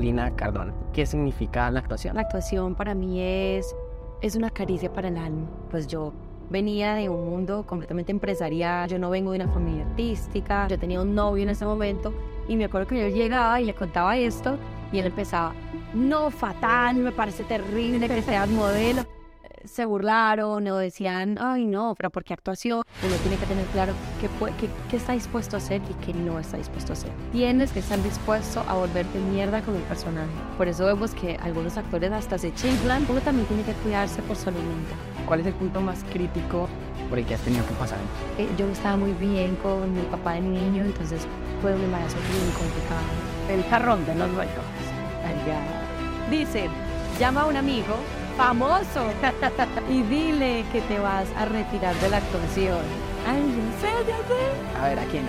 Lina Cardona. ¿Qué significa la actuación? La actuación para mí es, es una caricia para el alma. Pues yo venía de un mundo completamente empresarial, yo no vengo de una familia artística, yo tenía un novio en ese momento y me acuerdo que yo llegaba y le contaba esto y él empezaba, no, fatal, me parece terrible que seas modelo se burlaron o decían, ay no, pero ¿por qué actuación? Uno tiene que tener claro qué, qué, qué, está dispuesto a hacer y qué no está dispuesto a hacer. Tienes que estar dispuesto a volverte mierda con el personaje. Por eso vemos que algunos actores hasta se chiflan, uno también tiene que cuidarse por salud mental. ¿Cuál es el punto más crítico por el que has tenido que pasar? Eh, yo estaba muy bien con mi papá de niño, entonces fue un embarazo muy complicado. El jarrón de los duelos. Dicen, llama a un amigo famoso y dile que te vas a retirar de la actuación. Ay, yo sé, ya sé. A ver, ¿a quién?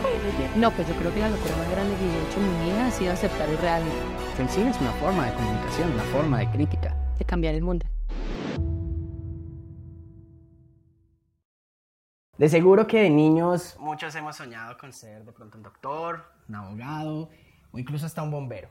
No, pues yo creo que la locura más grande que he hecho en mi vida ha sido aceptar el reality. El cine es una forma de comunicación, una forma de crítica. De cambiar el mundo. De seguro que de niños muchos hemos soñado con ser de pronto un doctor, un abogado o incluso hasta un bombero.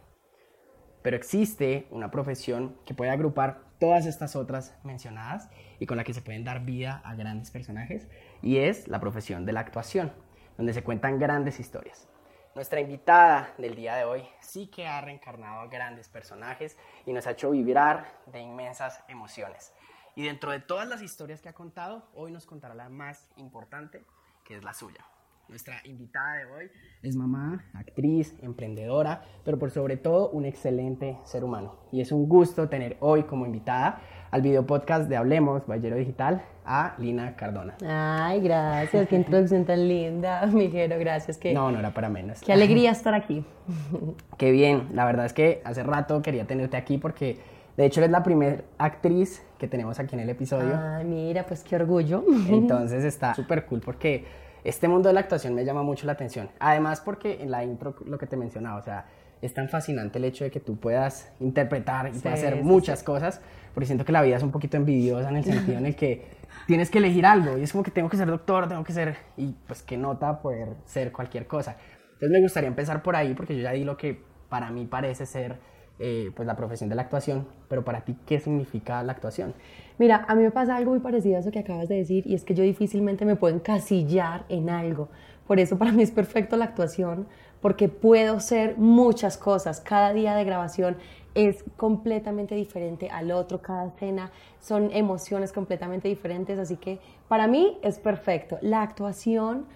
Pero existe una profesión que puede agrupar todas estas otras mencionadas y con la que se pueden dar vida a grandes personajes y es la profesión de la actuación, donde se cuentan grandes historias. Nuestra invitada del día de hoy sí que ha reencarnado a grandes personajes y nos ha hecho vibrar de inmensas emociones. Y dentro de todas las historias que ha contado, hoy nos contará la más importante, que es la suya. Nuestra invitada de hoy es mamá, actriz, emprendedora, pero por sobre todo un excelente ser humano. Y es un gusto tener hoy como invitada al video podcast de Hablemos, Ballero Digital, a Lina Cardona. Ay, gracias, qué introducción tan linda, Miguel, gracias. Que, no, no era para menos. Qué alegría estar aquí. Qué bien, la verdad es que hace rato quería tenerte aquí porque de hecho eres la primera actriz que tenemos aquí en el episodio. Ay, mira, pues qué orgullo. Entonces está súper cool porque este mundo de la actuación me llama mucho la atención. Además porque en la intro lo que te mencionaba, o sea, es tan fascinante el hecho de que tú puedas interpretar y puedas hacer muchas cosas, porque siento que la vida es un poquito envidiosa en el sentido en el que tienes que elegir algo y es como que tengo que ser doctor, tengo que ser, y pues qué nota poder ser cualquier cosa. Entonces me gustaría empezar por ahí porque yo ya di lo que para mí parece ser eh, pues la profesión de la actuación, pero para ti, ¿qué significa la actuación? Mira, a mí me pasa algo muy parecido a eso que acabas de decir y es que yo difícilmente me puedo encasillar en algo. Por eso para mí es perfecto la actuación, porque puedo ser muchas cosas. Cada día de grabación es completamente diferente al otro, cada escena son emociones completamente diferentes, así que para mí es perfecto. La actuación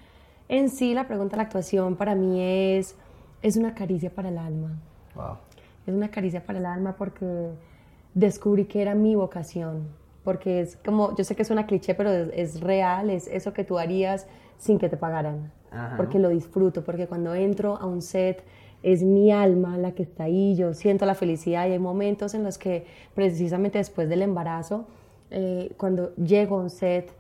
en sí, la pregunta de la actuación para mí es, es una caricia para el alma. Wow es una caricia para el alma porque descubrí que era mi vocación, porque es como, yo sé que es una cliché, pero es, real, es eso que tú harías sin que te pagaran, porque lo disfruto, porque cuando entro a un set es mi alma la que está ahí, yo siento la felicidad y hay momentos en los que precisamente después del embarazo, eh, cuando llego a un set,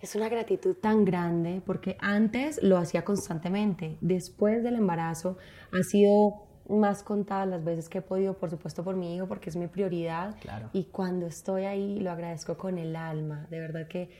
es una gratitud tan grande porque antes lo hacía constantemente, después del embarazo ha sido más contadas las veces que he podido, por supuesto por mi hijo, porque es mi prioridad. Y cuando estoy ahí lo agradezco con el alma. De verdad que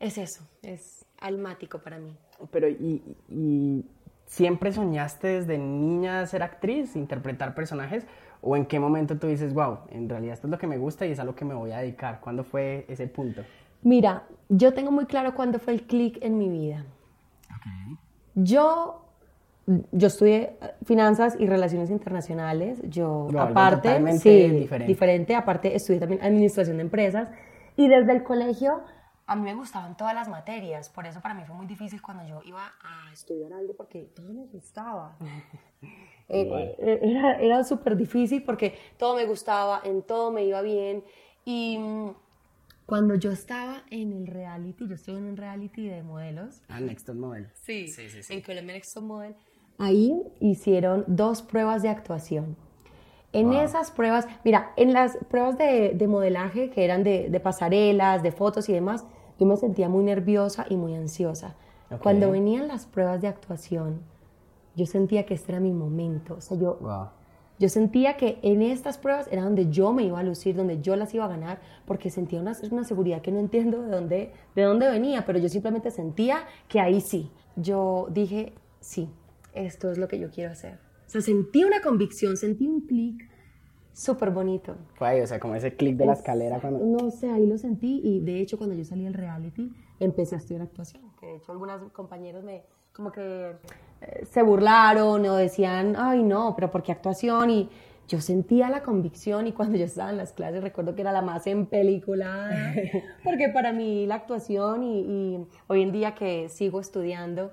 es eso, es almático para mí. Pero, ¿y, siempre soñaste desde niña ser actriz, interpretar personajes? ¿O en qué momento tú dices, wow, en realidad esto es lo que me gusta y es a lo que me voy a dedicar? ¿Cuándo fue ese punto? Mira, yo tengo muy claro cuándo fue el clic en mi vida. Yo yo estudié finanzas y relaciones internacionales. Yo, aparte, sí, diferente. diferente. Aparte, estudié también administración de empresas. Y desde el colegio, a mí me gustaban todas las materias. Por eso para mí fue muy difícil cuando yo iba a estudiar algo, porque todo me gustaba. Eh, eh, era era súper difícil porque todo me gustaba, en todo me iba bien. Y mm, cuando yo estaba en el reality, yo estuve en un reality de modelos. Ah, Next Top Model. Sí, sí, sí, sí. en Colombia Next Top Model Ahí hicieron dos pruebas de actuación. En esas pruebas, mira, en las pruebas de, modelaje que eran de, pasarelas, de fotos y demás, yo me sentía muy nerviosa y muy ansiosa. Cuando venían las pruebas de actuación, yo sentía que este era mi momento. O sea, yo, yo sentía que en estas pruebas era donde yo me iba a lucir, donde yo las iba a ganar, porque sentía una, una seguridad que no entiendo de dónde, de dónde venía, pero yo simplemente sentía que ahí sí. Yo dije, sí, esto es lo que yo quiero hacer. O sea, sentí una convicción, sentí un clic súper bonito. Fue ahí, o sea, como ese clic de la escalera cuando... No sé, ahí lo sentí y de hecho cuando yo salí del reality empecé a estudiar actuación. De hecho, algunos compañeros me como que eh, se burlaron o decían, ay no, pero ¿por qué actuación? Y yo sentía la convicción y cuando yo estaba en las clases recuerdo que era la más en película, porque para mí la actuación y, hoy en día que sigo estudiando,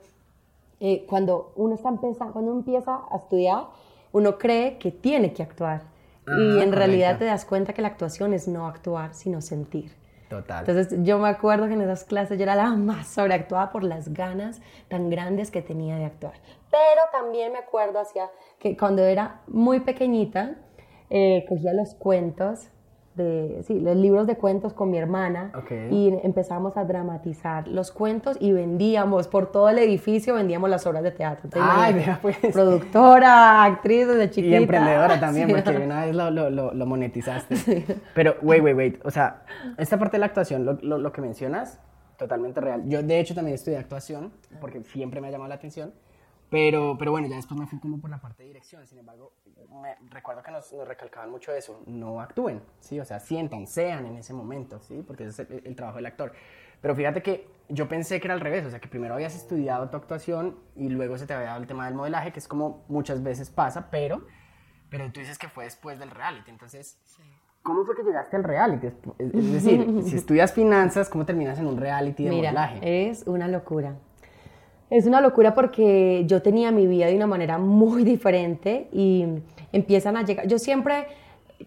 eh, cuando uno está empezando, cuando uno empieza a estudiar, uno cree que tiene que actuar y en realidad te das cuenta que la actuación es no actuar, sino sentir. Total. Entonces yo me acuerdo que en esas clases yo era la más sobreactuada por las ganas tan grandes que tenía de actuar. Pero también me acuerdo hacia que cuando era muy pequeñita, eh, cogía los cuentos de, sí, los libros de cuentos con mi hermana y empezamos a dramatizar los cuentos y vendíamos por todo el edificio, vendíamos las obras de teatro. Ay, pues. Productora, actriz desde chiquita. Y emprendedora también, porque una vez lo, lo, lo, monetizaste. Pero, wait, wait, wait, o sea, esta parte de la actuación, lo, lo que mencionas, totalmente real. Yo, de hecho, también estudié actuación, porque siempre me ha llamado la atención. Pero, pero bueno, ya después me fui como por la parte de dirección. Sin embargo, me, recuerdo que nos, nos, recalcaban mucho eso. No actúen, ¿sí? O sea, sientan, sean en ese momento, ¿sí? Porque ese es el, trabajo del actor. Pero fíjate que yo pensé que era al revés. O sea, que primero habías estudiado tu actuación y luego se te había dado el tema del modelaje, que es como muchas veces pasa, pero, pero tú dices que fue después del reality. Entonces, ¿cómo fue que llegaste al reality? Es decir, si estudias finanzas, ¿cómo terminas en un reality de Mira, modelaje? Es una locura. Es una locura porque yo tenía mi vida de una manera muy diferente y empiezan a llegar, yo siempre,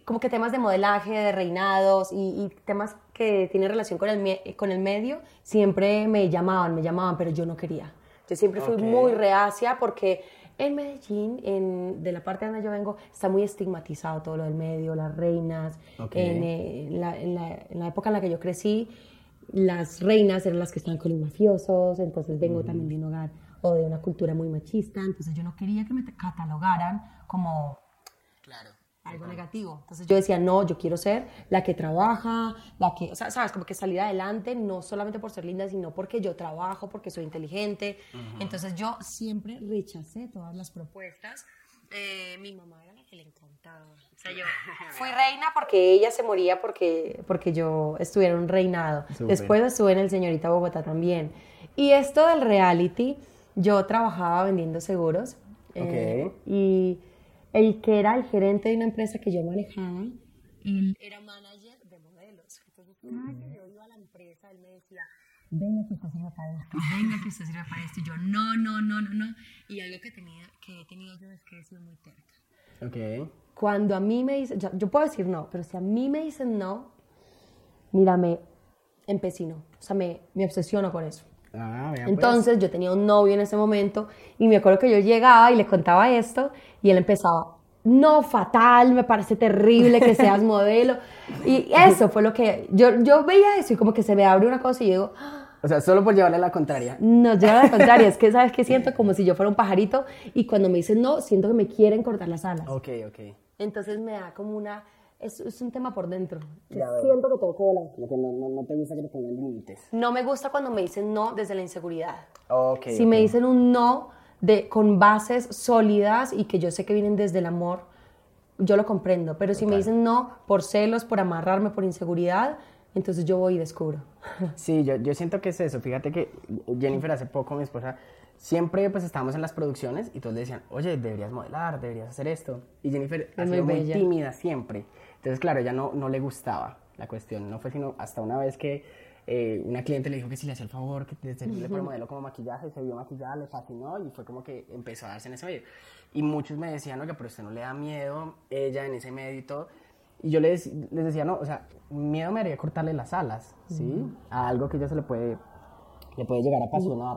como que temas de modelaje, de reinados y, temas que tienen relación con el, con el medio, siempre me llamaban, me llamaban, pero yo no quería. Yo siempre fui muy reacia porque en Medellín, en, de la parte donde yo vengo, está muy estigmatizado todo lo del medio, las reinas. Eh, en, la, en, la, en, la, época en la que yo crecí, las reinas eran las que estaban con los mafiosos, entonces vengo también de un hogar o de una cultura muy machista, entonces yo no quería que me catalogaran como claro, algo negativo. Entonces yo decía, no, yo quiero ser la que trabaja, la que, o sea, sabes, como que salir adelante, no solamente por ser linda, sino porque yo trabajo, porque soy inteligente. Entonces yo siempre rechacé todas las propuestas. Eh, mi mamá era la que le encantaba. O sea, yo fui reina porque ella se moría porque, porque yo estuviera en un reinado. Después estuve en el Señorita Bogotá también. Y esto del reality, yo trabajaba vendiendo seguros. Eh, y el que era el gerente de una empresa que yo manejaba, él era manager de modelos. Entonces, cada que yo iba a la empresa, él me decía, venga que usted sirve para esto, venga que usted sirve para esto. Y yo, no, no, no, no, no. Y algo que, tenía, que he tenido yo es que he sido muy terca. Ok. Cuando a mí me dicen, yo, puedo decir no, pero si a mí me dicen no, mírame, empecino. O sea, me, me obsesiono con eso. Ah, pues. Entonces yo tenía un novio en ese momento y me acuerdo que yo llegaba y le contaba esto y él empezaba, no, fatal, me parece terrible que seas modelo. Y eso fue lo que yo, yo veía eso y como que se me abre una cosa y digo... O sea, solo por llevarle la contraria. No, llevarle la contraria. es que, ¿sabes qué siento? Como si yo fuera un pajarito y cuando me dicen no, siento que me quieren cortar las alas. Ok, ok. Entonces me da como una es, es, un tema por dentro. siento que tengo que volar. no, no, no, te gusta que te pongan límites. No me gusta cuando me dicen no desde la inseguridad. Okay, si me dicen un no de, con bases sólidas y que yo sé que vienen desde el amor, yo lo comprendo. Pero si me dicen no por celos, por amarrarme, por inseguridad, entonces yo voy y descubro. Sí, yo, yo siento que es eso. Fíjate que Jennifer hace poco, mi esposa, siempre pues estábamos en las producciones y todos le decían, oye, deberías modelar, deberías hacer esto. Y Jennifer es muy, muy tímida siempre. Entonces, claro, ya no, no le gustaba la cuestión. No fue sino hasta una vez que eh, una cliente le dijo que si le hacía el favor de servirle para modelo como maquillaje, se vio maquillada, le fascinó y fue como que empezó a darse en ese medio. Y muchos me decían, oye, pero usted no le da miedo, ella en ese medio y todo. Y yo les, les decía, no, o sea, miedo me haría cortarle las alas, ¿sí? A algo que ella se le puede, le puede llegar a apasionar.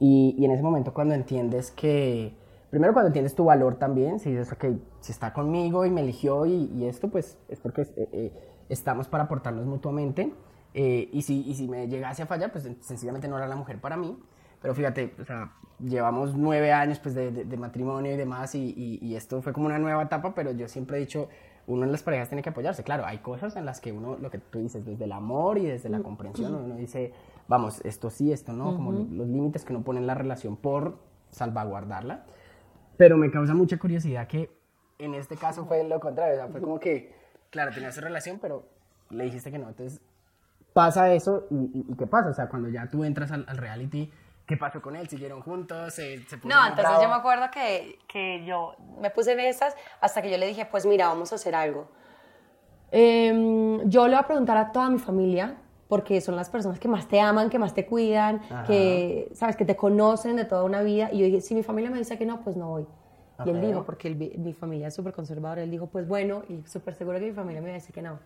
Y, y en ese momento cuando entiendes que primero cuando entiendes tu valor también, si dices, ok, si está conmigo y me eligió y, esto, pues es porque eh, eh, estamos para aportarnos mutuamente. Eh, y, si, y si me llegase a fallar, pues sencillamente no era la mujer para mí. Pero fíjate, o sea, llevamos nueve años pues, de, de, matrimonio y demás, y, y, esto fue como una nueva etapa, pero yo siempre he dicho, uno en las parejas tiene que apoyarse. Claro, hay cosas en las que uno, lo que tú dices, desde el amor y desde la comprensión, uno dice, vamos, esto sí, esto no, como los límites que uno pone en la relación por salvaguardarla. Pero me causa mucha curiosidad que en este caso fue lo contrario, o sea, fue como que, claro, tenías relación, pero le dijiste que no, entonces pasa eso y, ¿qué pasa? O sea, cuando ya tú entras al, reality, ¿qué pasó con él? ¿Siguieron juntos? ¿Se, no, entonces yo me acuerdo que, que, yo me puse en esas hasta que yo le dije, pues mira, vamos a hacer algo. Em, yo le voy a preguntar a toda mi familia, porque son las personas que más te aman, que más te cuidan, que, sabes, que te conocen de toda una vida. Y yo dije, si mi familia me dice que no, pues no voy. Y él dijo, porque mi familia es súper conservadora, él dijo, pues bueno, y súper seguro que mi familia me va a decir que no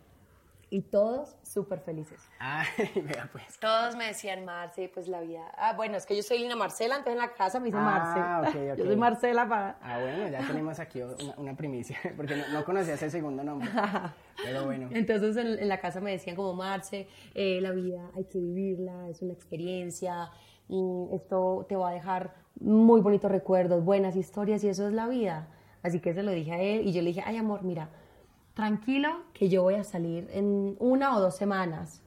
y todos súper felices. Ay, vea pues. Todos me decían Marce, pues la vida. Ah, bueno, es que yo soy Lina Marcela, entonces en la casa me dice ah, Marce. Okay, okay. Yo soy Marcela para. Ah, bueno, ya tenemos aquí una, primicia, porque no, conocía ese segundo nombre. Pero bueno. Entonces en, la casa me decían como Marce, eh, la vida hay que vivirla, es una experiencia, y esto te va a dejar muy bonitos recuerdos, buenas historias y eso es la vida. Así que se lo dije a él y yo le dije, ay amor, mira tranquilo que yo voy a salir en una o dos semanas.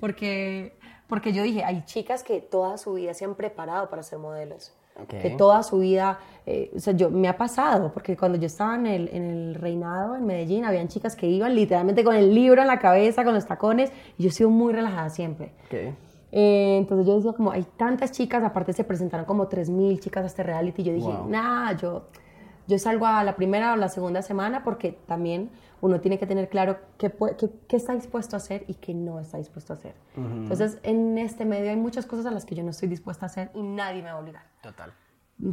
Porque, porque yo dije, hay chicas que toda su vida se han preparado para ser modelos. Que toda su vida, eh, o sea, yo, me ha pasado, porque cuando yo estaba en el, en el reinado en Medellín, habían chicas que iban literalmente con el libro en la cabeza, con los tacones, y yo he sido muy relajada siempre. Okay. Eh, entonces yo decía, como hay tantas chicas, aparte se presentaron como 3.000 chicas a este reality, y yo dije, nada, yo, yo salgo a la primera o la segunda semana porque también uno tiene que tener claro qué, qué, está dispuesto a hacer y qué no está dispuesto a hacer. Entonces, en este medio hay muchas cosas a las que yo no estoy dispuesta a hacer y nadie me va a obligar. Total.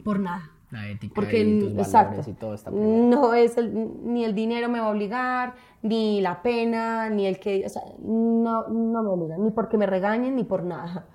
Por nada. La ética Porque, y tus exacto, y todo está No es ni el dinero me va a obligar, ni la pena, ni el que, o sea, no, no me obligan, ni porque me regañen, ni por nada.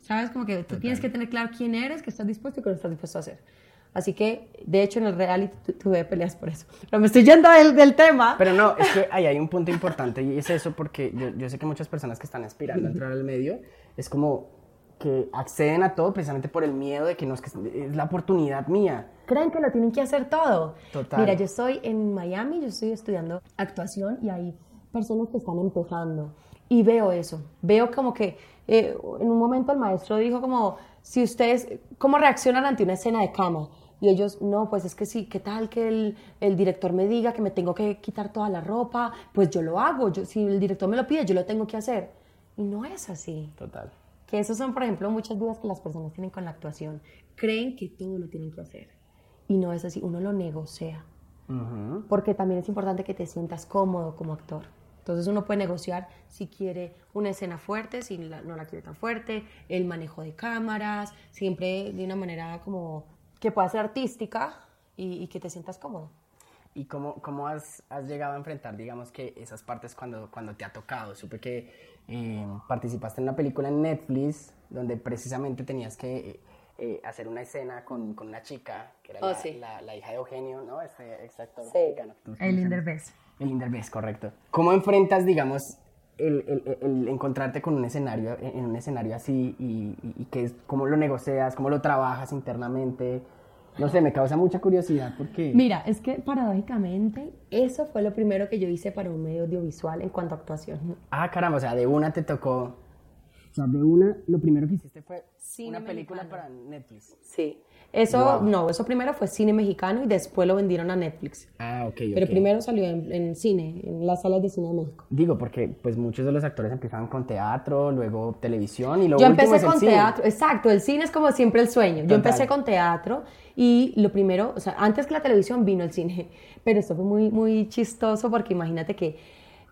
¿Sabes? Como que tú tienes que tener claro quién eres, qué estás dispuesto y qué no estás dispuesto a hacer. Así que, de hecho, en el reality tuve peleas por eso. Pero me estoy yendo del, del, tema. Pero no, es que ahí hay un punto importante y es eso porque yo, yo sé que muchas personas que están aspirando a entrar al medio es como que acceden a todo precisamente por el miedo de que no es, que es la oportunidad mía. Creen que lo tienen que hacer todo. Total. Mira, yo estoy en Miami, yo estoy estudiando actuación y hay personas que están empujando y veo eso. Veo como que eh, en un momento el maestro dijo como, si ustedes, ¿cómo reaccionan ante una escena de cama? Y ellos, no, pues es que sí, ¿qué tal que el, el, director me diga que me tengo que quitar toda la ropa? Pues yo lo hago, yo, si el director me lo pide, yo lo tengo que hacer. Y no es así. Total. Que esos son, por ejemplo, muchas dudas que las personas tienen con la actuación. Creen que todo lo tienen que hacer. Y no es así, uno lo negocia. Porque también es importante que te sientas cómodo como actor. Entonces uno puede negociar si quiere una escena fuerte, si no la quiere tan fuerte, el manejo de cámaras, siempre de una manera como que pueda ser artística y, que te sientas cómodo. ¿Y cómo, cómo has, has, llegado a enfrentar, digamos, que esas partes cuando, cuando te ha tocado? Supe que eh, participaste en una película en Netflix donde precisamente tenías que eh, hacer una escena con, con, una chica, que era oh, la, la, hija de Eugenio, ¿no? Este exacto. Sí, el Inderbez. El Inderbez, correcto. ¿Cómo enfrentas, digamos, el, el, encontrarte con un escenario, en un escenario así y, y, que cómo lo negocias, cómo lo trabajas internamente. No sé, me causa mucha curiosidad porque... Mira, es que paradójicamente eso fue lo primero que yo hice para un medio audiovisual en cuanto a actuación. Ah, caramba, o sea, de una te tocó... O sea, de una, lo primero que hiciste fue una película para Netflix. Sí. Eso, no, eso primero fue cine mexicano y después lo vendieron a Netflix. Ah, ok. Pero primero salió en, cine, en las salas de cine de México. Digo, porque pues muchos de los actores empezaban con teatro, luego televisión y luego Yo empecé con teatro, exacto, el cine es como siempre el sueño. Yo empecé con teatro y lo primero, o sea, antes que la televisión vino el cine, pero esto fue muy, muy chistoso porque imagínate que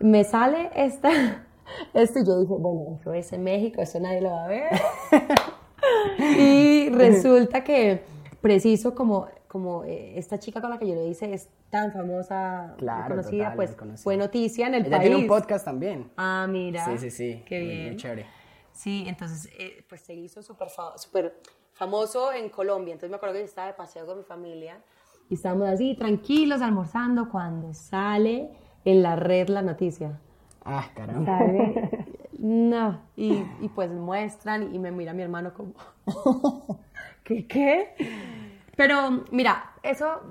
me sale esta, esto y yo dije, bueno, eso es en México, eso nadie lo va a ver. y resulta que preciso como, como eh, esta chica con la que yo lo hice es tan famosa, conocida, pues fue noticia en el Ella país. tiene un podcast también. Ah, mira. Sí, sí, sí. Qué bien. Muy, chévere. Sí, entonces, eh, pues se hizo súper super famoso en Colombia. Entonces me acuerdo que yo estaba de paseo con mi familia y estábamos así tranquilos almorzando cuando sale en la red la noticia. Ah, caramba. No, y, y, pues muestran y me mira mi hermano como, ¿qué qué? Pero mira, eso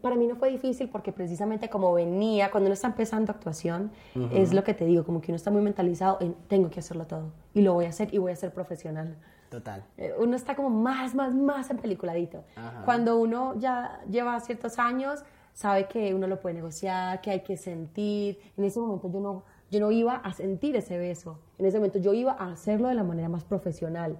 para mí no fue difícil porque precisamente como venía, cuando uno está empezando actuación, es lo que te digo, como que uno está muy mentalizado en tengo que hacerlo todo y lo voy a hacer y voy a ser profesional. Total. Eh, uno está como más, más, más en peliculadito. Cuando uno ya lleva ciertos años, sabe que uno lo puede negociar, que hay que sentir. En ese momento yo no, yo no iba a sentir ese beso. En ese momento yo iba a hacerlo de la manera más profesional.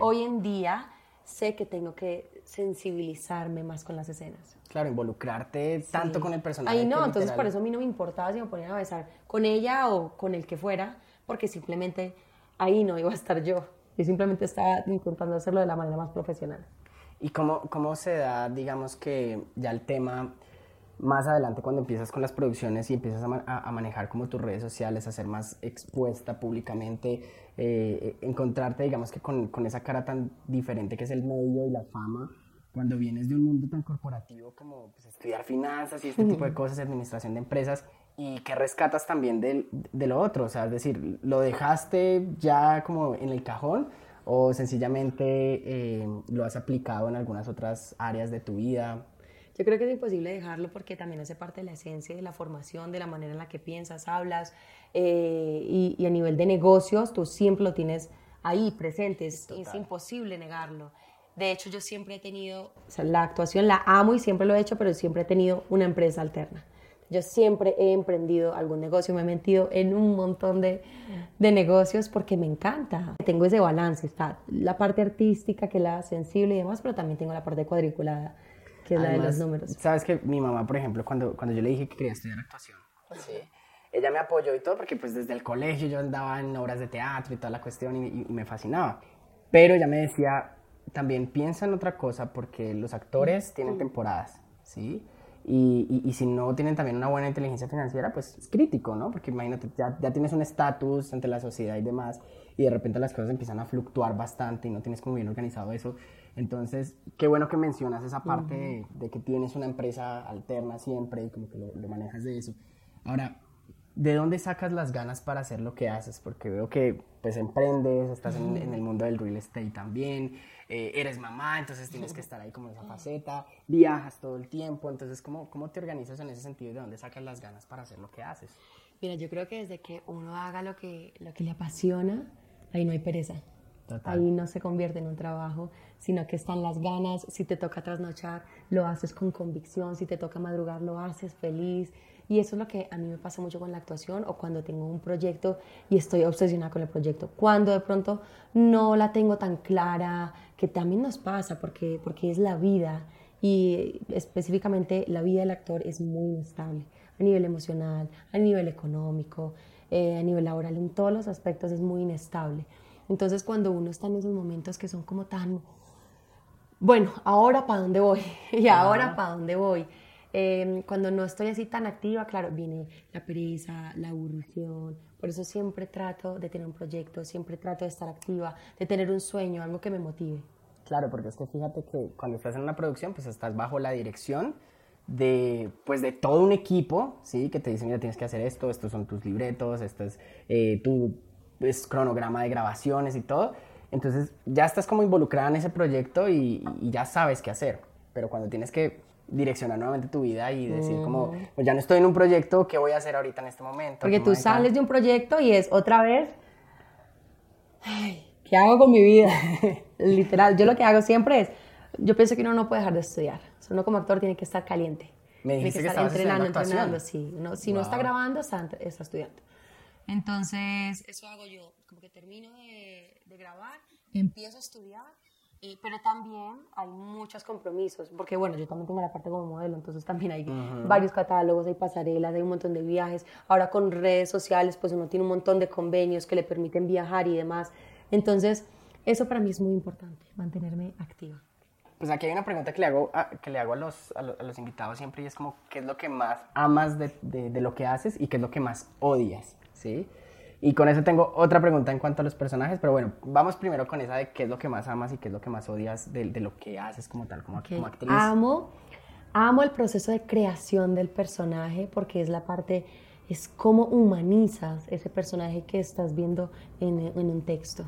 Hoy en día sé que tengo que sensibilizarme más con las escenas. Claro, involucrarte tanto con el personaje. Ahí no, entonces por eso a mí no me importaba si me ponían a besar con ella o con el que fuera, porque simplemente ahí no iba a estar yo. Yo simplemente estaba intentando hacerlo de la manera más profesional. ¿Y cómo, cómo se da, digamos que ya el tema más adelante cuando empiezas con las producciones y empiezas a, manejar como tus redes sociales, a ser más expuesta públicamente, eh, encontrarte, digamos que con, con, esa cara tan diferente que es el medio y la fama, cuando vienes de un mundo tan corporativo como pues, estudiar finanzas y este tipo de cosas, administración de empresas, y que rescatas también de, de lo otro, o sea, es decir, ¿lo dejaste ya como en el cajón o sencillamente eh, lo has aplicado en algunas otras áreas de tu vida? Yo creo que es imposible dejarlo porque también hace parte de la esencia de la formación, de la manera en la que piensas, hablas eh, y, a nivel de negocios tú siempre lo tienes ahí presente, es, imposible negarlo. De hecho, yo siempre he tenido, o sea, la actuación la amo y siempre lo he hecho, pero siempre he tenido una empresa alterna. Yo siempre he emprendido algún negocio, me he metido en un montón de, de, negocios porque me encanta. Tengo ese balance, está la parte artística, que es la sensible y demás, pero también tengo la parte cuadriculada que es la de los números. Sabes que mi mamá, por ejemplo, cuando, cuando yo le dije que quería estudiar actuación, sí. ella me apoyó y todo, porque pues desde el colegio yo andaba en obras de teatro y toda la cuestión y, me fascinaba. Pero ella me decía, también piensa en otra cosa porque los actores tienen temporadas, ¿sí? Y, y, si no tienen también una buena inteligencia financiera, pues es crítico, ¿no? Porque imagínate, ya, ya tienes un estatus ante la sociedad y demás, y de repente las cosas empiezan a fluctuar bastante y no tienes como bien organizado eso. Entonces, qué bueno que mencionas esa parte de, que tienes una empresa alterna siempre y como que lo, manejas de eso. Ahora, ¿de dónde sacas las ganas para hacer lo que haces? Porque veo que pues emprendes, estás en, el mundo del real estate también, eh, eres mamá, entonces tienes que estar ahí como en esa faceta, viajas todo el tiempo, entonces ¿cómo, ¿cómo te organizas en ese sentido y de dónde sacas las ganas para hacer lo que haces? Mira, yo creo que desde que uno haga lo que, lo que le apasiona, ahí no hay pereza. Ahí no se convierte en un trabajo, sino que están las ganas. Si te toca trasnochar, lo haces con convicción. Si te toca madrugar, lo haces feliz. Y eso es lo que a mí me pasa mucho con la actuación o cuando tengo un proyecto y estoy obsesionada con el proyecto. Cuando de pronto no la tengo tan clara, que también nos pasa porque, porque es la vida y específicamente la vida del actor es muy inestable a nivel emocional, a nivel económico, eh, a nivel laboral, en todos los aspectos es muy inestable. Entonces cuando uno está en esos momentos que son como tan, bueno, ahora para dónde voy y ahora para dónde voy. Em, cuando no estoy así tan activa, claro, viene la pereza, la aburrición. Por eso siempre trato de tener un proyecto, siempre trato de estar activa, de tener un sueño, algo que me motive. Claro, porque es que fíjate que cuando estás en una producción, pues estás bajo la dirección de, pues de todo un equipo, ¿sí? Que te dicen, mira, tienes que hacer esto, estos son tus libretos, esto es eh, tu es cronograma de grabaciones y todo. Entonces ya estás como involucrada en ese proyecto y, ya sabes qué hacer. Pero cuando tienes que direccionar nuevamente tu vida y decir como, pues ya no estoy en un proyecto, ¿qué voy a hacer ahorita en este momento? Porque tú sales de un proyecto y es otra vez, ¿qué hago con mi vida? Literal, yo lo que hago siempre es, yo pienso que uno no puede dejar de estudiar. uno como actor tiene que estar caliente. Me dijiste tiene que, estar entrenando, entrenando, sí. si no está grabando, está, está estudiando. Entonces, eso hago yo, como que termino de, grabar, empiezo a estudiar, pero también hay muchos compromisos, porque bueno, yo también tengo la parte como modelo, entonces también hay varios catálogos, hay pasarelas, hay un montón de viajes. Ahora con redes sociales, pues uno tiene un montón de convenios que le permiten viajar y demás. Entonces, eso para mí es muy importante, mantenerme activa. Pues aquí hay una pregunta que le hago a, que le hago a los, a, los, invitados siempre y es como, ¿qué es lo que más amas de, de, de lo que haces y qué es lo que más odias? ¿Sí? Y con eso tengo otra pregunta en cuanto a los personajes, pero bueno, vamos primero con esa de qué es lo que más amas y qué es lo que más odias de, de lo que haces como tal, como, como, actriz. Amo, amo el proceso de creación del personaje porque es la parte, es cómo humanizas ese personaje que estás viendo en, en un texto.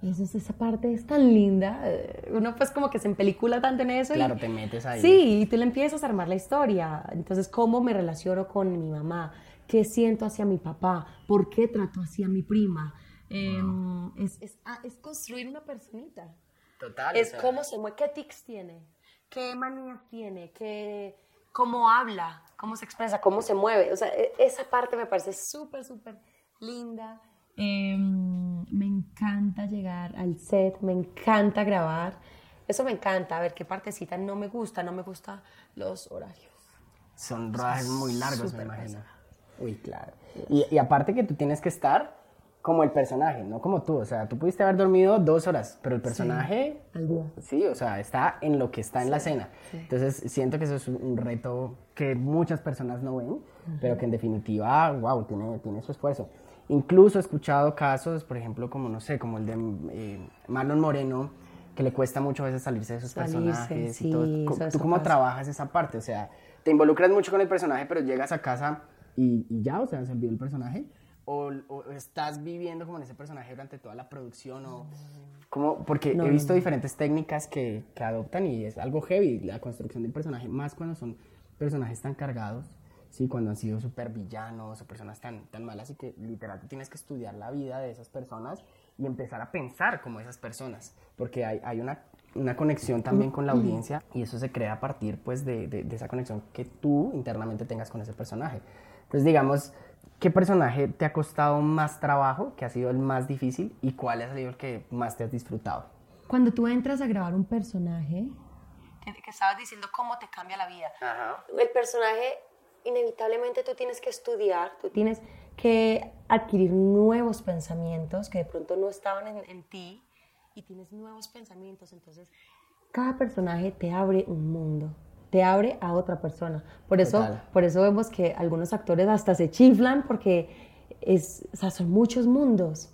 Entonces esa parte es tan linda, eh, uno pues como que se empelicula tanto en eso. Claro, te metes ahí. Sí, y tú le empiezas a armar la historia. Entonces, ¿cómo me relaciono con mi mamá? Qué siento hacia mi papá, por qué trato así a mi prima. Em, es, es, ah, es, construir una personita. Total. Es cómo se mueve, qué tics tiene, qué manías tiene, qué, cómo habla, cómo se expresa, cómo se mueve. O sea, e, esa parte me parece súper, súper linda. Em, me encanta llegar al set, me encanta grabar. Eso me encanta, a ver qué partecita no me gusta, no me gustan los horarios. Son rodajes muy largos, me imagino. Uy, claro. Y, y, aparte que tú tienes que estar como el personaje, no como tú. O sea, tú pudiste haber dormido dos horas, pero el personaje... Sí, al día. Sí, o sea, está en lo que está en la escena. Entonces, siento que eso es un reto que muchas personas no ven, pero que en definitiva, wow, tiene, tiene su esfuerzo. Incluso he escuchado casos, por ejemplo, como, no sé, como el de eh, Marlon Moreno, que le cuesta mucho a veces salirse de esos personajes y todo. ¿Tú cómo trabajas esa parte? O sea, te involucras mucho con el personaje, pero llegas a casa y, y ya, o sea, se olvidó el personaje o, estás viviendo como en ese personaje durante toda la producción o como porque he visto diferentes técnicas que, que, adoptan y es algo heavy la construcción del personaje más cuando son personajes tan cargados sí cuando han sido super villanos o personas tan tan malas y que literalmente tienes que estudiar la vida de esas personas y empezar a pensar como esas personas porque hay, hay una una conexión también con la audiencia y eso se crea a partir pues de, de, de esa conexión que tú internamente tengas con ese personaje entonces digamos ¿Qué personaje te ha costado más trabajo, que ha sido el más difícil y cuál ha sido el que más te has disfrutado? Cuando tú entras a grabar un personaje, que, estabas diciendo cómo te cambia la vida, el personaje inevitablemente tú tienes que estudiar, tú tienes que adquirir nuevos pensamientos que de pronto no estaban en, en ti y tienes nuevos pensamientos, entonces cada personaje te abre un mundo te abre a otra persona. Por eso, por eso vemos que algunos actores hasta se chiflan porque es, o sea, son muchos mundos.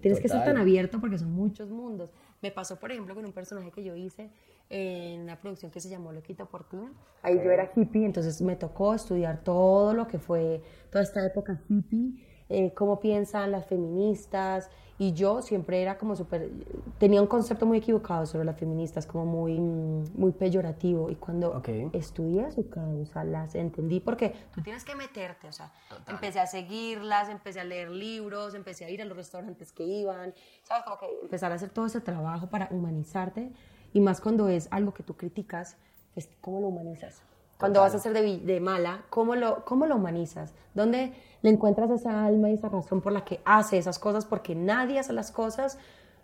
Tienes que ser tan abierto porque son muchos mundos. Me pasó, por ejemplo, con un personaje que yo hice en una producción que se llamó Loquito por ti. Ahí yo era hippie, entonces me tocó estudiar todo lo que fue toda esta época hippie, eh, cómo piensan las feministas, y yo siempre era como súper, tenía un concepto muy equivocado sobre las feministas, como muy, muy peyorativo. Y cuando estudié su causa, las entendí porque tú tienes que meterte, o sea, empecé a seguirlas, empecé a leer libros, empecé a ir a los restaurantes que iban, ¿sabes? Como que empezar a hacer todo ese trabajo para humanizarte. Y más cuando es algo que tú criticas, es ¿cómo lo humanizas? Cuando vas a ser de, de, mala, ¿cómo lo, ¿cómo lo humanizas? ¿Dónde le encuentras esa alma y esa razón por la que hace esas cosas? Porque nadie hace las cosas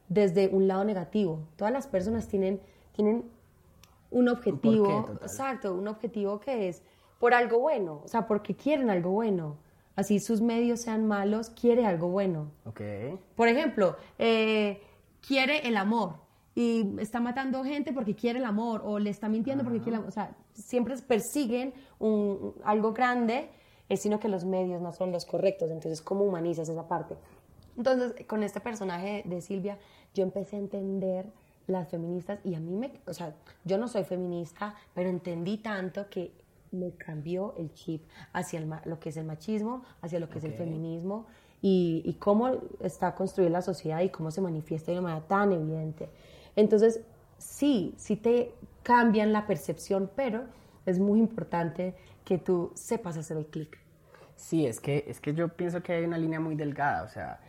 desde un lado negativo. Todas las personas tienen, tienen un objetivo, exacto, un objetivo que es por algo bueno, o sea, porque quieren algo bueno. Así sus medios sean malos, quiere algo bueno. Okay. Por ejemplo, eh, quiere el amor y está matando gente porque quiere el amor o le está mintiendo porque quiere el amor. O sea, siempre persiguen un, algo grande, es sino que los medios no son los correctos. Entonces, ¿cómo humanizas esa parte? Entonces, con este personaje de Silvia, yo empecé a entender las feministas y a mí me, o sea, yo no soy feminista, pero entendí tanto que me cambió el chip hacia lo que es el machismo, hacia lo que es el feminismo y, y, cómo está construida la sociedad y cómo se manifiesta de una manera tan evidente. Entonces, sí, sí te cambian la percepción, pero es muy importante que tú sepas hacer el clic. Sí, es que, es que yo pienso que hay una línea muy delgada, o sea,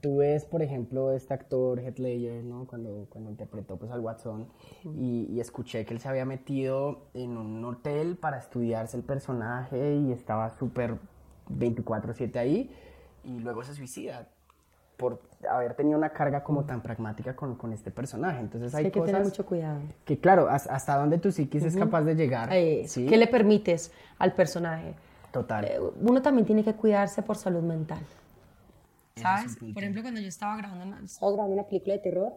tú ves, por ejemplo, este actor Heath Ledger, ¿no? Cuando, cuando interpretó pues, al Watson, y, y, escuché que él se había metido en un hotel para estudiarse el personaje y estaba súper 24/7 ahí, y luego se suicida por haber tenido una carga como tan pragmática con, con este personaje. Entonces hay, hay que cosas tener mucho cuidado. Que claro, hasta donde tu psiquis es capaz de llegar. ¿sí? ¿Qué le permites al personaje? Total. Eh, uno también tiene que cuidarse por salud mental. ¿Sabes? Por ejemplo, cuando yo estaba grabando una, estaba grabando una película de terror,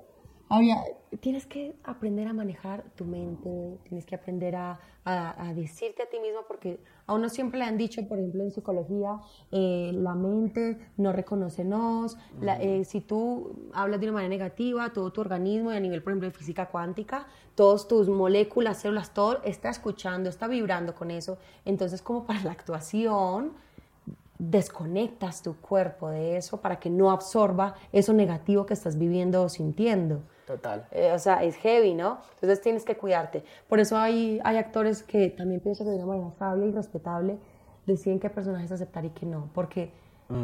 Oye, tienes que aprender a manejar tu mente, tienes que aprender a, a, decirte a ti mismo, porque a uno siempre le han dicho, por ejemplo, en psicología, eh, la mente no reconoce nos, eh, si tú hablas de una manera negativa, todo tu organismo, y a nivel, por ejemplo, de física cuántica, todas tus moléculas, células, todo está escuchando, está vibrando con eso. Entonces, como para la actuación, desconectas tu cuerpo de eso para que no absorba eso negativo que estás viviendo o sintiendo. Total. Eh, o sea, es heavy, ¿no? Entonces tienes que cuidarte. Por eso hay, hay actores que también pienso que de una manera sabia y respetable deciden qué personajes aceptar y qué no, porque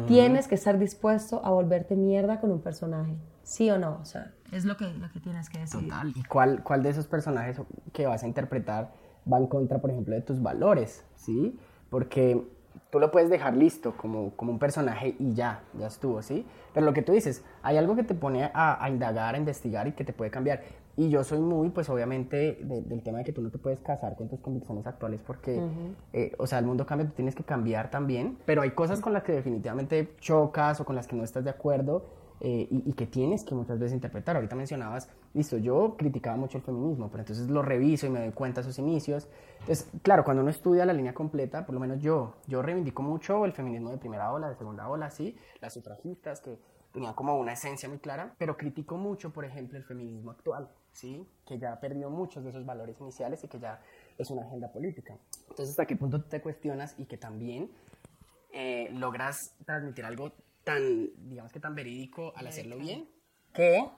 tienes que estar dispuesto a volverte mierda con un personaje, sí o no, o sea, es lo que, lo que tienes que decir. Total. ¿Y cuál, cuál de esos personajes que vas a interpretar va en contra, por ejemplo, de tus valores, ¿sí? Porque tú lo puedes dejar listo como, como un personaje y ya, ya estuvo, ¿sí? Pero lo que tú dices, hay algo que te pone a, indagar, a investigar y que te puede cambiar. Y yo soy muy, pues obviamente, del tema de que tú no te puedes casar con tus convicciones actuales porque, eh, o sea, el mundo cambia, tú tienes que cambiar también, pero hay cosas con las que definitivamente chocas o con las que no estás de acuerdo eh, y, que tienes que muchas veces interpretar. Ahorita mencionabas, listo, yo criticaba mucho el feminismo, pero entonces lo reviso y me doy cuenta de sus inicios. Entonces, claro, cuando uno estudia la línea completa, por lo menos yo, yo reivindico mucho el feminismo de primera ola, de segunda ola, sí, las sufragistas que tenían como una esencia muy clara, pero critico mucho, por ejemplo, el feminismo actual, sí, que ya ha perdido muchos de esos valores iniciales y que ya es una agenda política. Entonces, ¿hasta qué punto te cuestionas y que también eh, logras transmitir algo tan, digamos que tan verídico al hacerlo bien, que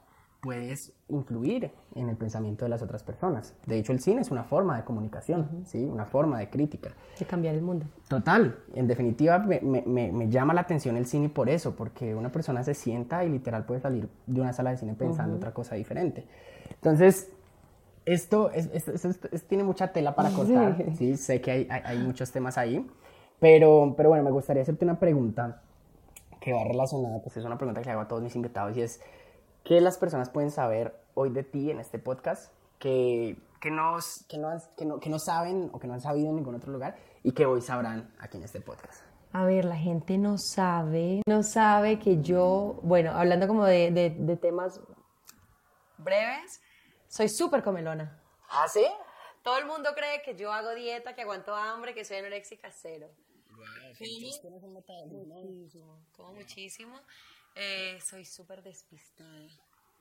puedes influir en el pensamiento de las otras personas. De hecho, el cine es una forma de comunicación, ¿sí? Una forma de crítica. De cambiar el mundo. Total. En definitiva, me, me, me, llama la atención el cine por eso, porque una persona se sienta y literal puede salir de una sala de cine pensando otra cosa diferente. Entonces, esto, es, tiene mucha tela para cortar, sí. Sé que hay, hay, hay muchos temas ahí, pero, pero bueno, me gustaría hacerte una pregunta que va relacionada, pues es una pregunta que le hago a todos mis invitados y es, ¿qué las personas pueden saber hoy de ti en este podcast que, que, nos, que, no, que, no, que no saben o que no han sabido en ningún otro lugar y que hoy sabrán aquí en este podcast? A ver, la gente no sabe, no sabe que yo, bueno, hablando como de, de, de temas breves, soy súper comelona. ¿Ah, sí? Todo el mundo cree que yo hago dieta, que aguanto hambre, que soy anoréxica cero muchísimo, como muchísimo. Eh, soy súper despistada.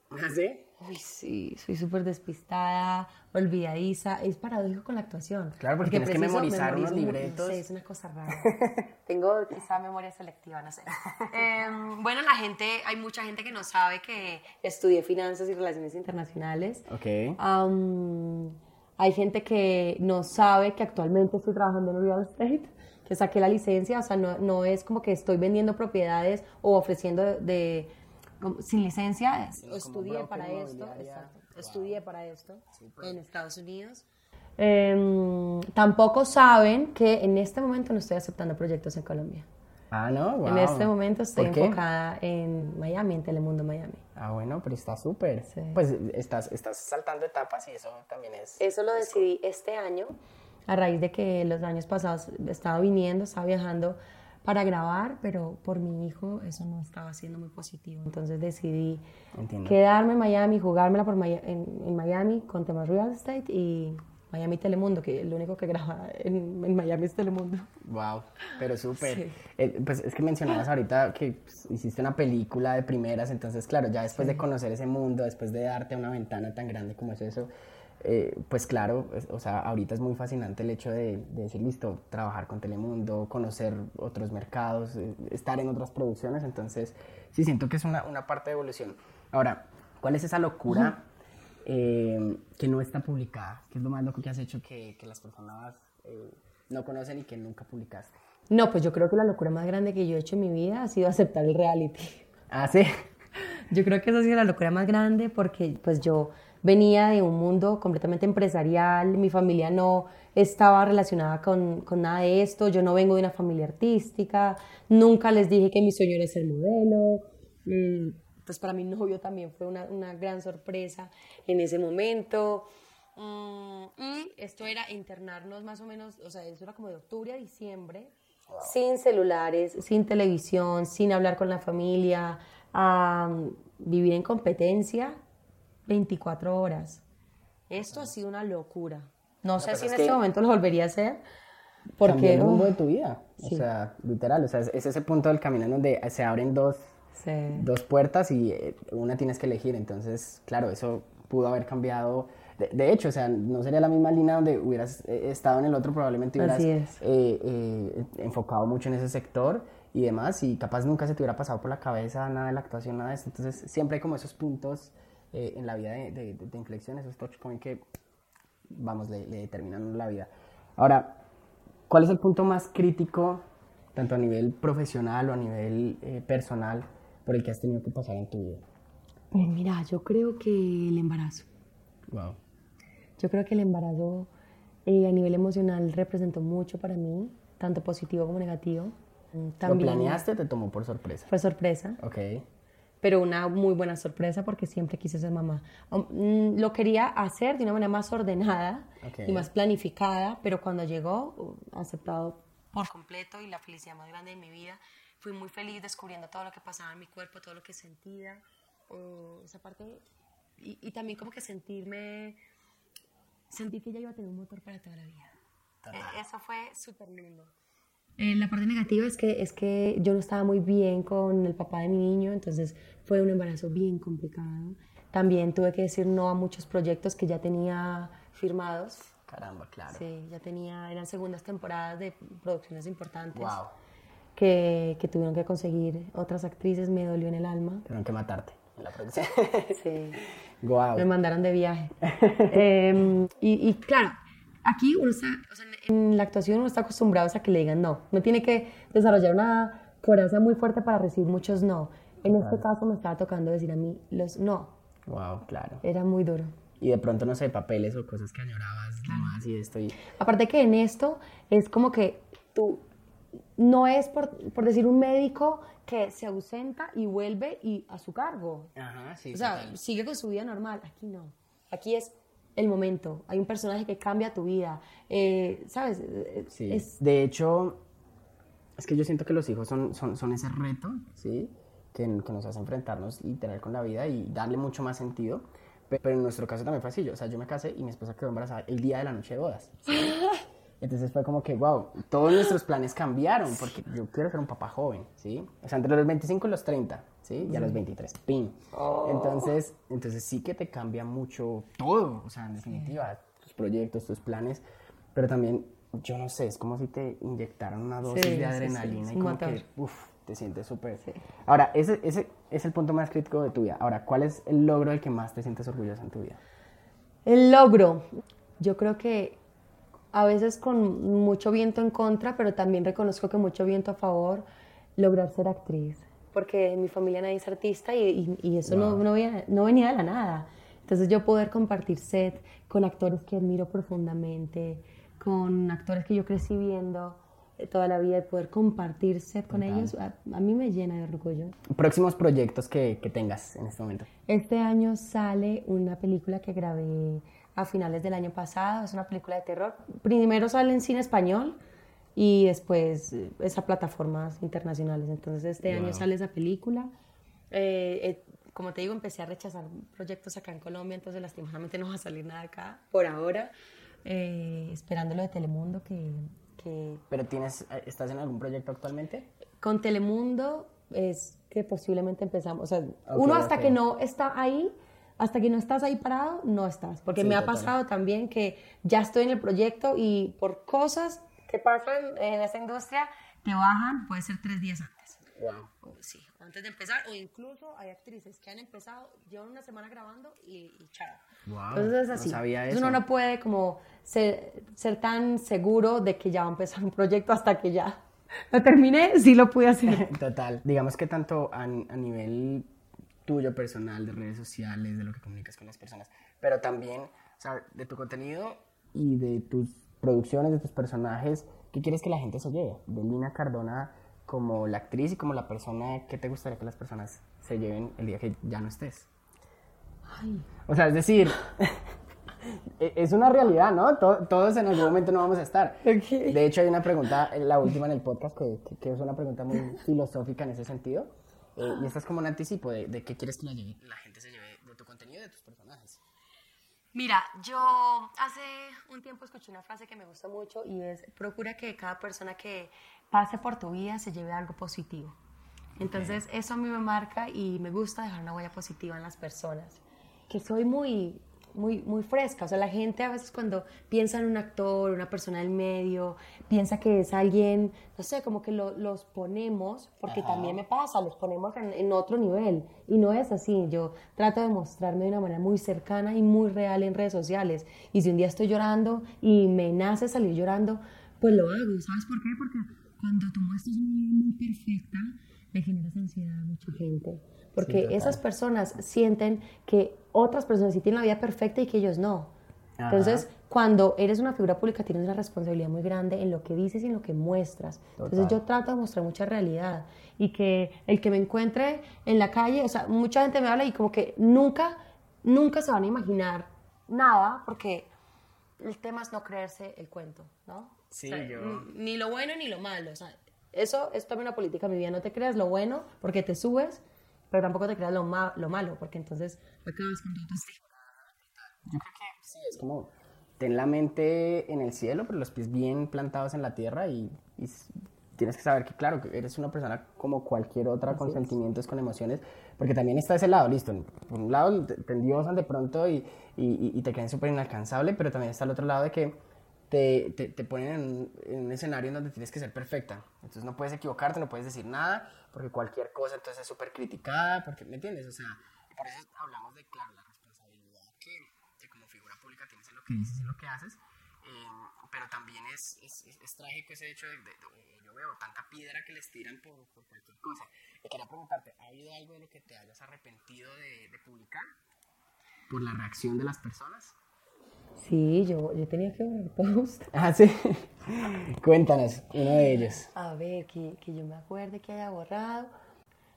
¿Ah, sí? Uy, sí, soy súper despistada, olvidadiza. Es paradójico con la actuación. Claro, porque, tienes que memorizar unos libretos. No sé, es una cosa rara. Tengo quizá memoria selectiva, no sé. Em, bueno, la gente, hay mucha gente que no sabe que estudié finanzas y relaciones internacionales. Ok. hay gente que no sabe que actualmente estoy trabajando en real estate que saqué la licencia, o sea, no, no es como que estoy vendiendo propiedades o ofreciendo de, sin licencia, estudié para esto, exacto, estudié para esto en Estados Unidos. Em, tampoco saben que en este momento no estoy aceptando proyectos en Colombia. Ah, no, wow. En este momento estoy enfocada en Miami, en Telemundo Miami. Ah, bueno, pero está súper. Pues estás, estás saltando etapas y eso también es... Eso lo decidí este año a raíz de que los años pasados estaba viniendo, estaba viajando para grabar, pero por mi hijo eso no estaba siendo muy positivo. Entonces decidí quedarme en Miami, jugármela por en, Miami con temas real estate y Miami Telemundo, que lo único que graba en, Miami es Telemundo. Wow, pero súper. Eh, pues es que mencionabas ahorita que pues, hiciste una película de primeras, entonces claro, ya después de conocer ese mundo, después de darte una ventana tan grande como es eso, eh, pues claro, o sea, ahorita es muy fascinante el hecho de, decir, listo, trabajar con Telemundo, conocer otros mercados, eh, estar en otras producciones, entonces sí siento que es una, una parte de evolución. Ahora, ¿cuál es esa locura eh, que no está publicada? ¿Qué es lo más loco que has hecho que, que las personas no conocen y que nunca publicaste? No, pues yo creo que la locura más grande que yo he hecho en mi vida ha sido aceptar el reality. Ah, sí. Yo creo que esa ha sido la locura más grande porque pues yo venía de un mundo completamente empresarial, mi familia no estaba relacionada con, con, nada de esto, yo no vengo de una familia artística, nunca les dije que mi sueño era ser modelo. Mm, pues para mi novio también fue una, una gran sorpresa en ese momento. Mm, y esto era internarnos más o menos, o sea, eso era como de octubre a diciembre, sin celulares, sin televisión, sin hablar con la familia, vivir en competencia 24 horas. Esto ha sido una locura. No, sé si en este momento lo volvería a hacer. Porque el mundo de tu vida. O sea, literal. O sea, es ese punto del camino en donde se abren dos, dos puertas y eh, una tienes que elegir. Entonces, claro, eso pudo haber cambiado. De, hecho, o sea, no sería la misma línea donde hubieras eh, estado en el otro, probablemente hubieras eh, enfocado mucho en ese sector y demás, y capaz nunca se te hubiera pasado por la cabeza nada de la actuación, nada de eso. Entonces, siempre hay como esos puntos eh, en la vida de, de, de, inflexión, esos touch points que, vamos, le, determinan la vida. Ahora, ¿cuál es el punto más crítico, tanto a nivel profesional o a nivel eh, personal, por el que has tenido que pasar en tu vida? Pues mira, yo creo que el embarazo. Wow. Yo creo que el embarazo Eh, a nivel emocional representó mucho para mí, tanto positivo como negativo. ¿Lo planeaste o te tomó por sorpresa? Fue sorpresa. Ok. Pero una muy buena sorpresa porque siempre quise ser mamá. Mm, lo quería hacer de una manera más ordenada y más planificada, pero cuando llegó, uh, aceptado por completo y la felicidad más grande de mi vida. Fui muy feliz descubriendo todo lo que pasaba en mi cuerpo, todo lo que sentía. Uh, esa parte. Y, y, también como que sentirme. Sentí que ya iba a tener un motor para toda la vida. E, eso fue súper lindo. Eh, la parte negativa es que, es que yo no estaba muy bien con el papá de mi niño, entonces fue un embarazo bien complicado. También tuve que decir no a muchos proyectos que ya tenía firmados. Caramba, claro. Sí, ya tenía, eran segundas temporadas de producciones importantes. Wow. Que, que tuvieron que conseguir otras actrices, me dolió en el alma. Tuvieron que matarte en la producción. sí. Wow. Me mandaron de viaje. Em, y, y claro, aquí uno está, o sea, en la actuación uno está acostumbrado a que le digan no. No tiene que desarrollar una coraza muy fuerte para recibir muchos no. En este caso me estaba tocando decir a mí los no. Wow, claro. Era muy duro. Y de pronto, no sé, papeles o cosas que añorabas más y esto. Y... Aparte que en esto es como que tú, no es por, por, decir un médico que se ausenta y vuelve y a su cargo. Ajá, sí. O sea, sigue con su vida normal. Aquí no. Aquí es el momento. Hay un personaje que cambia tu vida. Eh, ¿Sabes? Sí. De hecho, es que yo siento que los hijos son, son, son ese reto, ¿sí? Que, que, nos hace enfrentarnos y tener con la vida y darle mucho más sentido. Pero en nuestro caso también fue así. O sea, yo me casé y mi esposa quedó embarazada el día de la noche de bodas. Entonces fue como que, wow, todos nuestros planes cambiaron porque yo quiero ser un papá joven, ¿sí? O sea, entre los 25 y los 30, ¿sí? Y a los 23, ¡pin! Oh. Entonces, entonces sí que te cambia mucho todo, o sea, en definitiva, tus proyectos, tus planes, pero también, yo no sé, es como si te inyectaran una dosis de adrenalina y como que, uff, te sientes súper... Ahora, ese, ese es el punto más crítico de tu vida. Ahora, ¿cuál es el logro del que más te sientes orgullosa en tu vida? El logro, yo creo que a veces con mucho viento en contra, pero también reconozco que mucho viento a favor, lograr ser actriz. Porque en mi familia nadie es artista y, y, eso no, no, venía, no, venía, de la nada. Entonces yo poder compartir set con actores que admiro profundamente, con actores que yo crecí viendo eh, toda la vida y poder compartir set con ellos, a, a, mí me llena de orgullo. ¿Próximos proyectos que, que tengas en este momento? Este año sale una película que grabé a finales del año pasado. Es una película de terror. Primero sale en cine español y después eh, es a plataformas internacionales. Entonces este año sale esa película. Eh, eh, como te digo, empecé a rechazar proyectos acá en Colombia, entonces lastimosamente no va a salir nada acá por ahora. esperando lo de Telemundo que, que... ¿Pero tienes, estás en algún proyecto actualmente? Con Telemundo es que posiblemente empezamos, o sea, uno hasta que no está ahí, hasta que no estás ahí parado, no estás. Porque me ha pasado también que ya estoy en el proyecto y por cosas que pasan en esa industria, te bajan, puede ser tres días antes. Wow. Sí, antes de empezar, o incluso hay actrices que han empezado, llevan una semana grabando y, y chao. Wow, Entonces es así. Entonces uno no puede como ser, ser, tan seguro de que ya va a empezar un proyecto hasta que ya lo terminé, sí lo pude hacer. Total. Digamos que tanto a, a nivel tuyo personal, de redes sociales, de lo que comunicas con las personas, pero también, o sea, de tu contenido y de tus producciones, de tus personajes, ¿qué quieres que la gente se lleve? De Lina Cardona como la actriz y como la persona que te gustaría que las personas se lleven el día que ya no estés. Ay. O sea, es decir, e-, es una realidad, ¿no? Todos en algún momento no vamos a estar. De hecho, hay una pregunta, la última en el podcast, que, que es una pregunta muy filosófica en ese sentido eh, y esto es como un anticipo de, de qué quieres que la, la, gente se lleve de tu contenido y de tus personajes. Mira, yo hace un tiempo escuché una frase que me gusta mucho y es, procura que cada persona que pase por tu vida se lleve algo positivo. Entonces, eso a mí me marca y me gusta dejar una huella positiva en las personas. Que soy muy, muy, muy fresca. O sea, la gente a veces cuando piensa en un actor, una persona del medio, piensa que es alguien, no sé, como que lo, los ponemos, porque también me pasa, los ponemos en, en, otro nivel. Y no es así. Yo trato de mostrarme de una manera muy cercana y muy real en redes sociales. Y si un día estoy llorando y me nace salir llorando, pues lo hago. ¿Sabes por qué? Porque cuando tú muestras una vida muy perfecta, le generas ansiedad a mucha gente. Porque esas personas sienten que otras personas sí tienen la vida perfecta y que ellos no. Entonces, cuando eres una figura pública tienes una responsabilidad muy grande en lo que dices y en lo que muestras. Entonces yo trato de mostrar mucha realidad y que el que me encuentre en la calle, o sea, mucha gente me habla y como que nunca, nunca se van a imaginar nada porque el tema es no creerse el cuento, ¿no? Sí, yo... Ni lo bueno ni lo malo, o sea, eso es también una política mi vida, no te creas lo bueno porque te subes, pero tampoco te creas lo, lo malo porque entonces acabas con tu Yo creo que sí, es como ten la mente en el cielo, pero los pies bien plantados en la tierra y, tienes que saber que, claro, que eres una persona como cualquier otra, con sentimientos, con emociones, porque también está ese lado, listo, por un lado te, endiosan de pronto y, y, te creen súper inalcanzable, pero también está el otro lado de que te, te, te ponen en, un escenario en donde tienes que ser perfecta, entonces no puedes equivocarte, no puedes decir nada, porque cualquier cosa entonces es súper criticada, porque, ¿me entiendes? O sea, por eso hablamos de, claro, la que dices y lo que haces, em, pero también es, es, es, trágico ese hecho de, yo veo tanta piedra que les tiran por, por cualquier cosa. Y quería preguntarte, ¿ha habido algo de lo que te hayas arrepentido de, de publicar? ¿Por la reacción de las personas? Sí, yo, yo tenía que ver post. Ah, sí. Cuéntanos, uno de ellos. A ver, que, que yo me acuerde que haya borrado.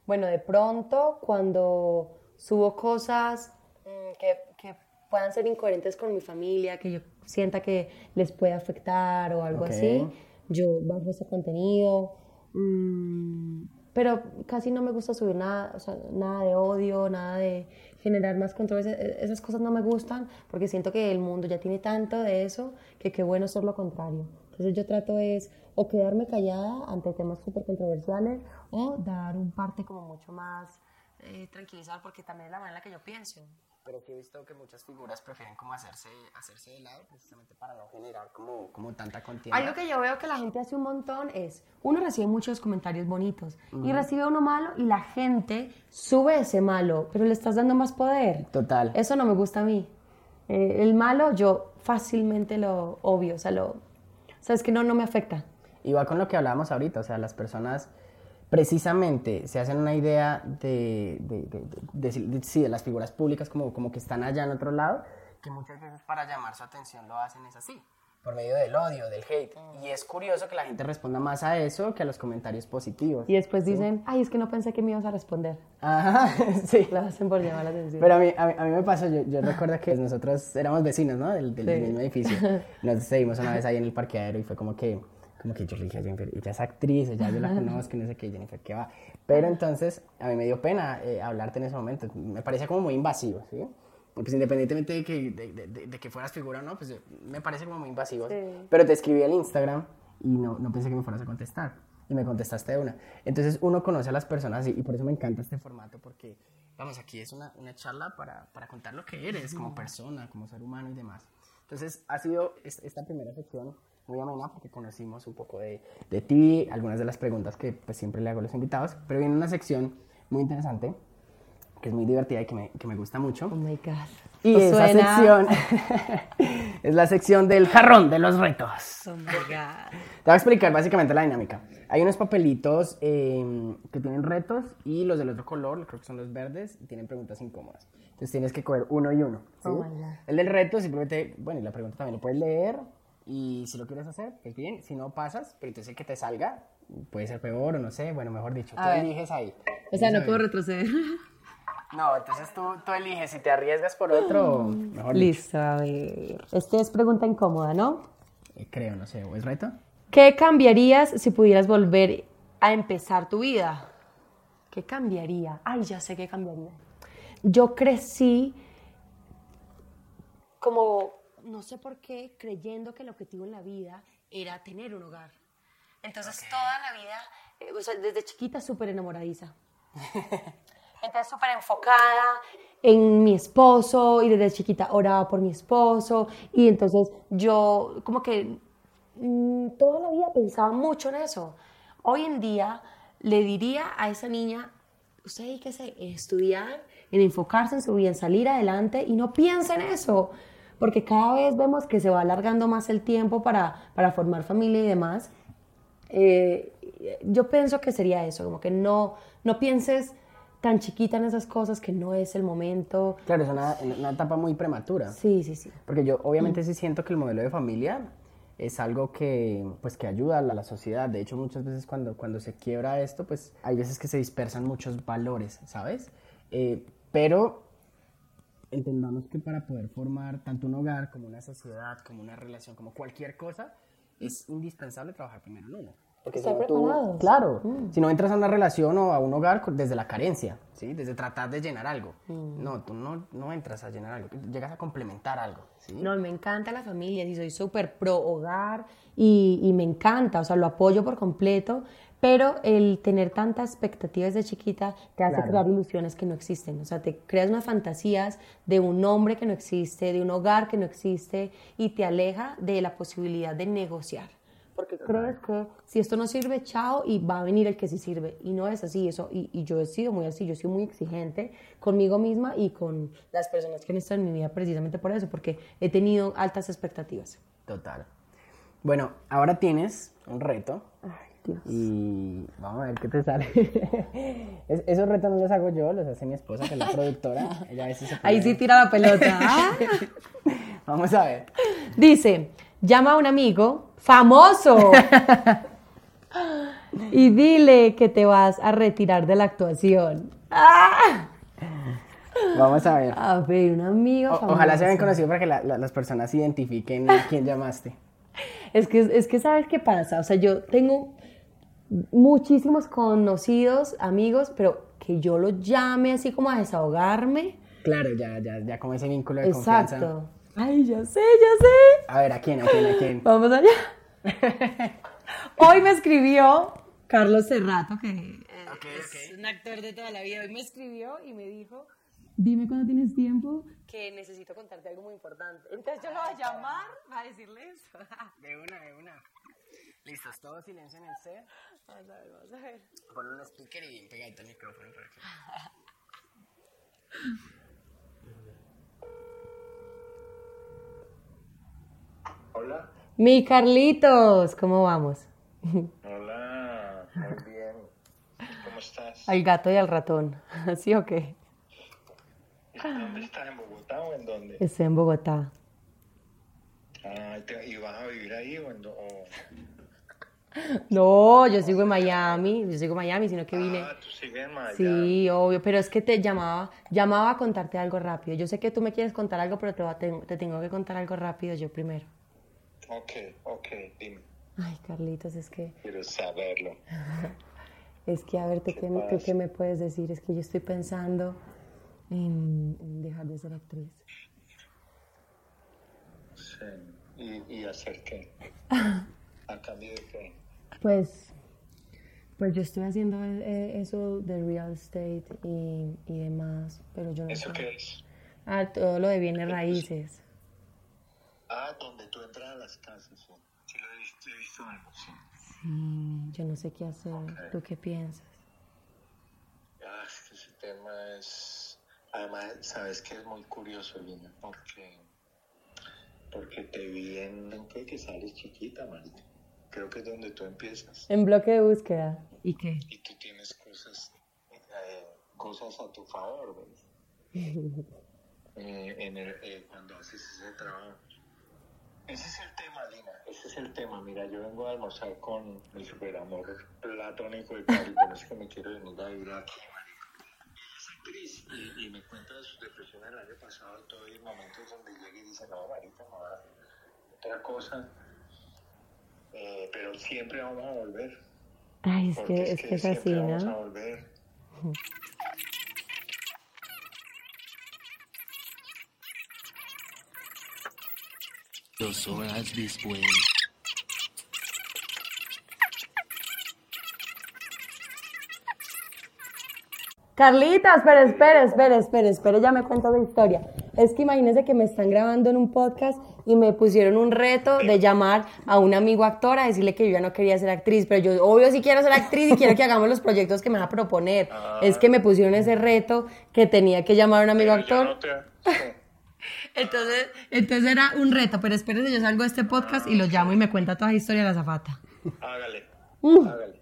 Bueno, de pronto, cuando subo cosas mm, que, que puedan ser incoherentes con mi familia, que yo sienta que les puede afectar o algo así, yo bajo ese contenido. Mm, pero casi no me gusta subir nada, o sea, nada de odio, nada de generar más control. Esas cosas no me gustan porque siento que el mundo ya tiene tanto de eso que qué bueno ser lo contrario. Entonces yo trato es o quedarme callada ante temas súper controversiales o dar un parte como mucho más eh, tranquilizado porque también es la manera en la que yo pienso pero que he visto que muchas figuras prefieren como hacerse, hacerse de lado precisamente para no generar como, como tanta contienda. Algo que yo veo que la gente hace un montón es, uno recibe muchos comentarios bonitos y recibe uno malo y la gente sube ese malo, pero le estás dando más poder. Total. Eso no me gusta a mí. Eh, el malo yo fácilmente lo obvio, o sea, lo, o sea, es que no, no me afecta. Y va con lo que hablábamos ahorita, o sea, las personas precisamente se hacen una idea de, de, las figuras públicas como, como que están allá en otro lado, que muchas veces para llamar su atención lo hacen es así, por medio del odio, del hate. Y es curioso que la gente responda más a eso que a los comentarios positivos. Y después dicen, ay, es que no pensé que me ibas a responder. Ajá, sí. Lo hacen por llamar la atención. Pero a mí, a mí, me pasó, yo, yo, recuerdo que nosotros éramos vecinos, ¿no? Del, del mismo edificio. Nos seguimos una vez ahí en el parqueadero y fue como que como que yo le dije a Jennifer, ella es actriz, ella yo la conozco, no sé qué, Jennifer, ¿qué va? Pero entonces a mí me dio pena eh, hablarte en ese momento, me parecía como muy invasivo, ¿sí? Pues independientemente de que, de, de, que fueras figura o no, pues me parece como muy invasivo. Pero te escribí al Instagram y no, no pensé que me fueras a contestar. Y me contestaste de una. Entonces uno conoce a las personas y, y por eso me encanta este formato, porque, vamos, aquí es una, una charla para, para, contar lo que eres como persona, como ser humano y demás. Entonces ha sido esta primera sección muy amena porque conocimos un poco de, de ti, algunas de las preguntas que pues, siempre le hago a los invitados, pero viene una sección muy interesante que es muy divertida y que me, que me gusta mucho. Oh my God. Y esa sección es la sección del jarrón de los retos. Oh my God. Te voy a explicar básicamente la dinámica. Hay unos papelitos em, que tienen retos y los del otro color, creo que son los verdes, tienen preguntas incómodas. Entonces tienes que coger uno y uno. ¿sí? Oh el del reto simplemente, bueno, y la pregunta también lo puedes leer y si lo quieres hacer, pues bien, si no pasas, pero entonces que te salga puede ser peor o no sé, bueno, mejor dicho, tú eliges ahí. O sea, no puedo retroceder. No, entonces tú, tú, eliges si te arriesgas por otro, mejor Listo, a ver. Esta es pregunta incómoda, ¿no? Eh, creo, no sé, ¿o es reto? ¿Qué cambiarías si pudieras volver a empezar tu vida? ¿Qué cambiaría? Ay, ya sé qué cambiaría. Yo crecí como no sé por qué, creyendo que el objetivo en la vida era tener un hogar. Entonces toda la vida, eh, o sea, desde chiquita súper enamoradiza. Entonces súper enfocada en mi esposo y desde chiquita oraba por mi esposo y entonces yo como que mm, toda la vida pensaba mucho en eso. Hoy en día le diría a esa niña, usted hay que estudiar, en enfocarse en su vida, en salir adelante y no piense en eso porque cada vez vemos que se va alargando más el tiempo para, para formar familia y demás. Eh, yo pienso que sería eso, como que no, no pienses tan chiquita en esas cosas que no es el momento. Claro, es una, una etapa muy prematura. Sí, sí, sí. Porque yo obviamente sí siento que el modelo de familia es algo que, pues, que ayuda a la, sociedad. De hecho, muchas veces cuando, cuando se quiebra esto, pues hay veces que se dispersan muchos valores, ¿sabes? Eh, pero entendamos que para poder formar tanto un hogar como una sociedad, como una relación, como cualquier cosa, es indispensable trabajar primero en uno. Porque si no claro, mm. si no entras a una relación o a un hogar desde la carencia, ¿sí? Desde tratar de llenar algo. Mm. No, tú no, no, entras a llenar algo, llegas a complementar algo, ¿sí? No, me encanta la familia, y soy súper pro hogar y, y, me encanta, o sea, lo apoyo por completo, pero el tener tantas expectativas de chiquita te hace crear ilusiones que no existen, o sea, te creas unas fantasías de un hombre que no existe, de un hogar que no existe y te aleja de la posibilidad de negociar porque crees que si esto no sirve, chao, y va a venir el que sí sirve. Y no es así, eso, y, y, yo he sido muy así, yo soy muy exigente conmigo misma y con las personas que han estado en mi vida precisamente por eso, porque he tenido altas expectativas. Total. Bueno, ahora tienes un reto. Ay, Dios. Y vamos a ver qué te sale. esos retos no los hago yo, los hace mi esposa, que es la productora. Ahí sí tira la pelota. vamos a ver. Dice, llama a un amigo famoso. y dile que te vas a retirar de la actuación. Vamos a ver. A ver, un amigo. ojalá se hayan conocido para que las personas identifiquen a quién llamaste. Es que, es que, ¿sabes qué pasa? O sea, yo tengo muchísimos conocidos, amigos, pero que yo los llame así como a desahogarme. Claro, ya, ya, ya como ese vínculo de Exacto. confianza. Ay, ya sé, ya sé. A ver, ¿a quién, a quién, a quién? Vamos allá. Hoy me escribió Carlos Cerrato, que es un actor de toda la vida. Hoy me escribió y me dijo, dime cuando tienes tiempo, que necesito contarte algo muy importante. Entonces yo lo voy a llamar a decirle eso. De una, de una. Listos, todo silencio en el set. Vamos a ver, vamos a ver. Pon un speaker y pegadito el micrófono por aquí. Hola. Mi Carlitos, ¿cómo vamos? Hola, muy bien. ¿Cómo estás? Al gato y al ratón, ¿sí o qué? ¿Dónde estás? ¿En Bogotá o en dónde? Estoy en Bogotá. Ah, ¿y vas a vivir ahí o en No, yo sigo en Miami, yo sigo en Miami, sino que vine. Ah, tú sigues en Miami. Sí, obvio, pero es que te llamaba, llamaba a contarte algo rápido. Yo sé que tú me quieres contar algo, pero te, te tengo que contar algo rápido yo primero. Ok, ok, dime. Ay, Carlitos, es que... Quiero saberlo. es que, a ver, ¿tú qué, qué, me puedes decir? Es que yo estoy pensando en, dejar de ser actriz. Sí, ¿y, y hacer qué? ¿A cambio de qué? Pues, pues yo estoy haciendo eh, eso de real estate y, y demás, pero yo no ¿Eso qué es? Ah, todo lo de bienes raíces. Ah, donde tú entras a las casas, sí. Sí, lo he visto, he visto algo, sí. Sí, yo no sé qué hacer. ¿Tú qué piensas? Ah, es que ese tema es... Además, sabes que es muy curioso, Lina, porque... Porque te vi en... que sales chiquita, Marita. Creo que es donde tú empiezas. En bloque de búsqueda. ¿Y qué? Y tú tienes cosas... Eh, cosas a tu favor, ¿ves? eh, en el, eh, cuando haces ese trabajo. Ese es el tema, Lina. Ese es el tema. Mira, yo vengo a almorzar con mi superamor platónico de Cari, por eso que me quiero venir a vivir aquí, Es actriz y, y, me cuenta de sus depresiones el año pasado y todo, y momentos donde llega y dice, no, Marita, no, otra cosa. Eh, pero siempre vamos a volver. Ay, es que es, que, es así, ¿no? Vamos a volver. Dos horas después. Carlita, espera, espera, espera, espera, espera, ya me cuento la historia. Es que imagínense que me están grabando en un podcast y me pusieron un reto de llamar a un amigo actor a decirle que yo ya no quería ser actriz, pero yo obvio sí quiero ser actriz y quiero que hagamos los proyectos que me va a proponer. Ah. Es que me pusieron ese reto que tenía que llamar a un amigo actor. Entonces, entonces era un reto, pero espérense, yo salgo de este podcast y lo llamo y me cuenta toda la historia de la zafata. Hágale, uh. hágale.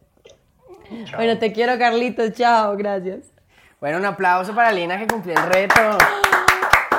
Bueno, te quiero, Carlitos, chao, gracias. Bueno, un aplauso para Lina que cumplió el reto.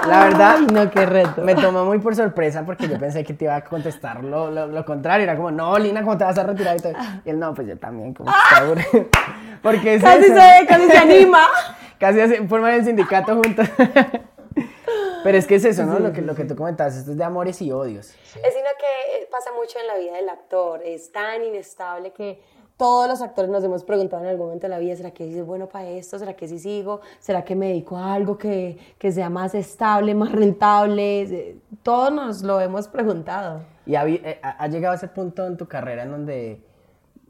La verdad, Ay, no, qué reto. me tomó muy por sorpresa porque yo pensé que te iba a contestar lo, lo- lo contrario. Era como, no, Lina, ¿cómo te vas a retirar? Y, todo. Y él, no, pues yo también, como aburrido. Porque es Casi eso. se, casi se anima. Casi hace- forman el sindicato juntos. Pero es que es eso, ¿no? Lo que, lo que tú comentabas, esto es de amores y odios. Es sino que pasa mucho en la vida del actor, es tan inestable que todos los actores nos hemos preguntado en algún momento de la vida, ¿será que soy bueno para esto? ¿Será que sí sigo? ¿Será que me dedico a algo que, que sea más estable, más rentable? Eh, Todos nos lo hemos preguntado. ¿Y ha, eh, ha llegado a ese punto en tu carrera en donde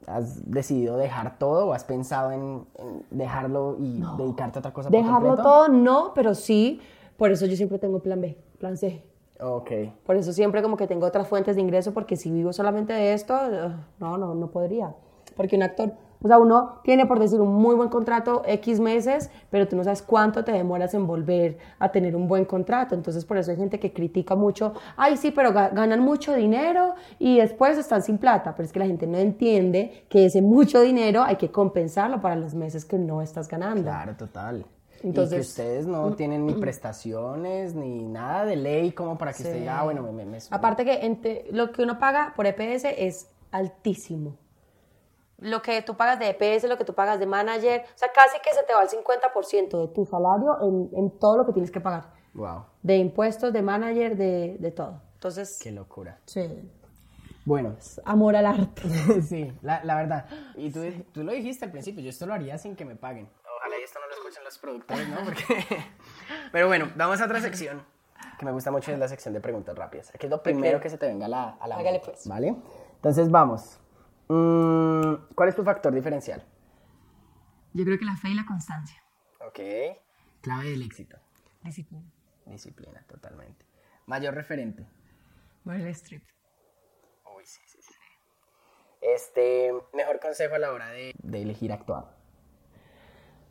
has decidido dejar todo o has pensado en, en dejarlo y dedicarte a otra cosa? por Dejarlo completo? todo, no, pero sí, por eso yo siempre tengo plan B, plan C. Ok. Por eso siempre como que tengo otras fuentes de ingreso, porque si vivo solamente de esto, ugh, no, no, no podría. Porque un actor, o sea, uno tiene por decir un muy buen contrato X meses, pero tú no sabes cuánto te demoras en volver a tener un buen contrato. Entonces por eso hay gente que critica mucho, ay sí, pero ga- ganan mucho dinero y después están sin plata. Pero es que la gente no entiende que ese mucho dinero hay que compensarlo para los meses que no estás ganando. Claro, total. y que Entonces- ustedes no tienen ni prestaciones ni nada de ley como para que usted diga, ah, bueno, me, me- Aparte que lo que uno paga por EPS es altísimo. Lo que tú pagas de EPS, lo que tú pagas de manager, o sea, casi que se te va el 50% de tu salario en, en todo lo que tienes que pagar. Wow, De impuestos, de manager, de, de todo. Entonces, qué locura. sí, Bueno, amor al arte. sí, la, la verdad. Y tú, tú lo dijiste al principio, yo esto lo haría sin que me paguen. Ojalá y esto no lo escuchen los productores, ¿no? Porque... Pero bueno, vamos a otra sección que me gusta mucho, es la sección de preguntas rápidas. Que es lo primero que se te venga a la, a la Hágale, pues. ¿Vale? Entonces vamos. Mm, ¿Cuál es tu factor diferencial? Yo creo que la fe y la constancia. Ok. Clave del éxito. Disciplina. Disciplina, totalmente. Mayor referente. Meryl Streep. Uy, sí, sí, sí. Este, mejor consejo a la hora de, de elegir actuar.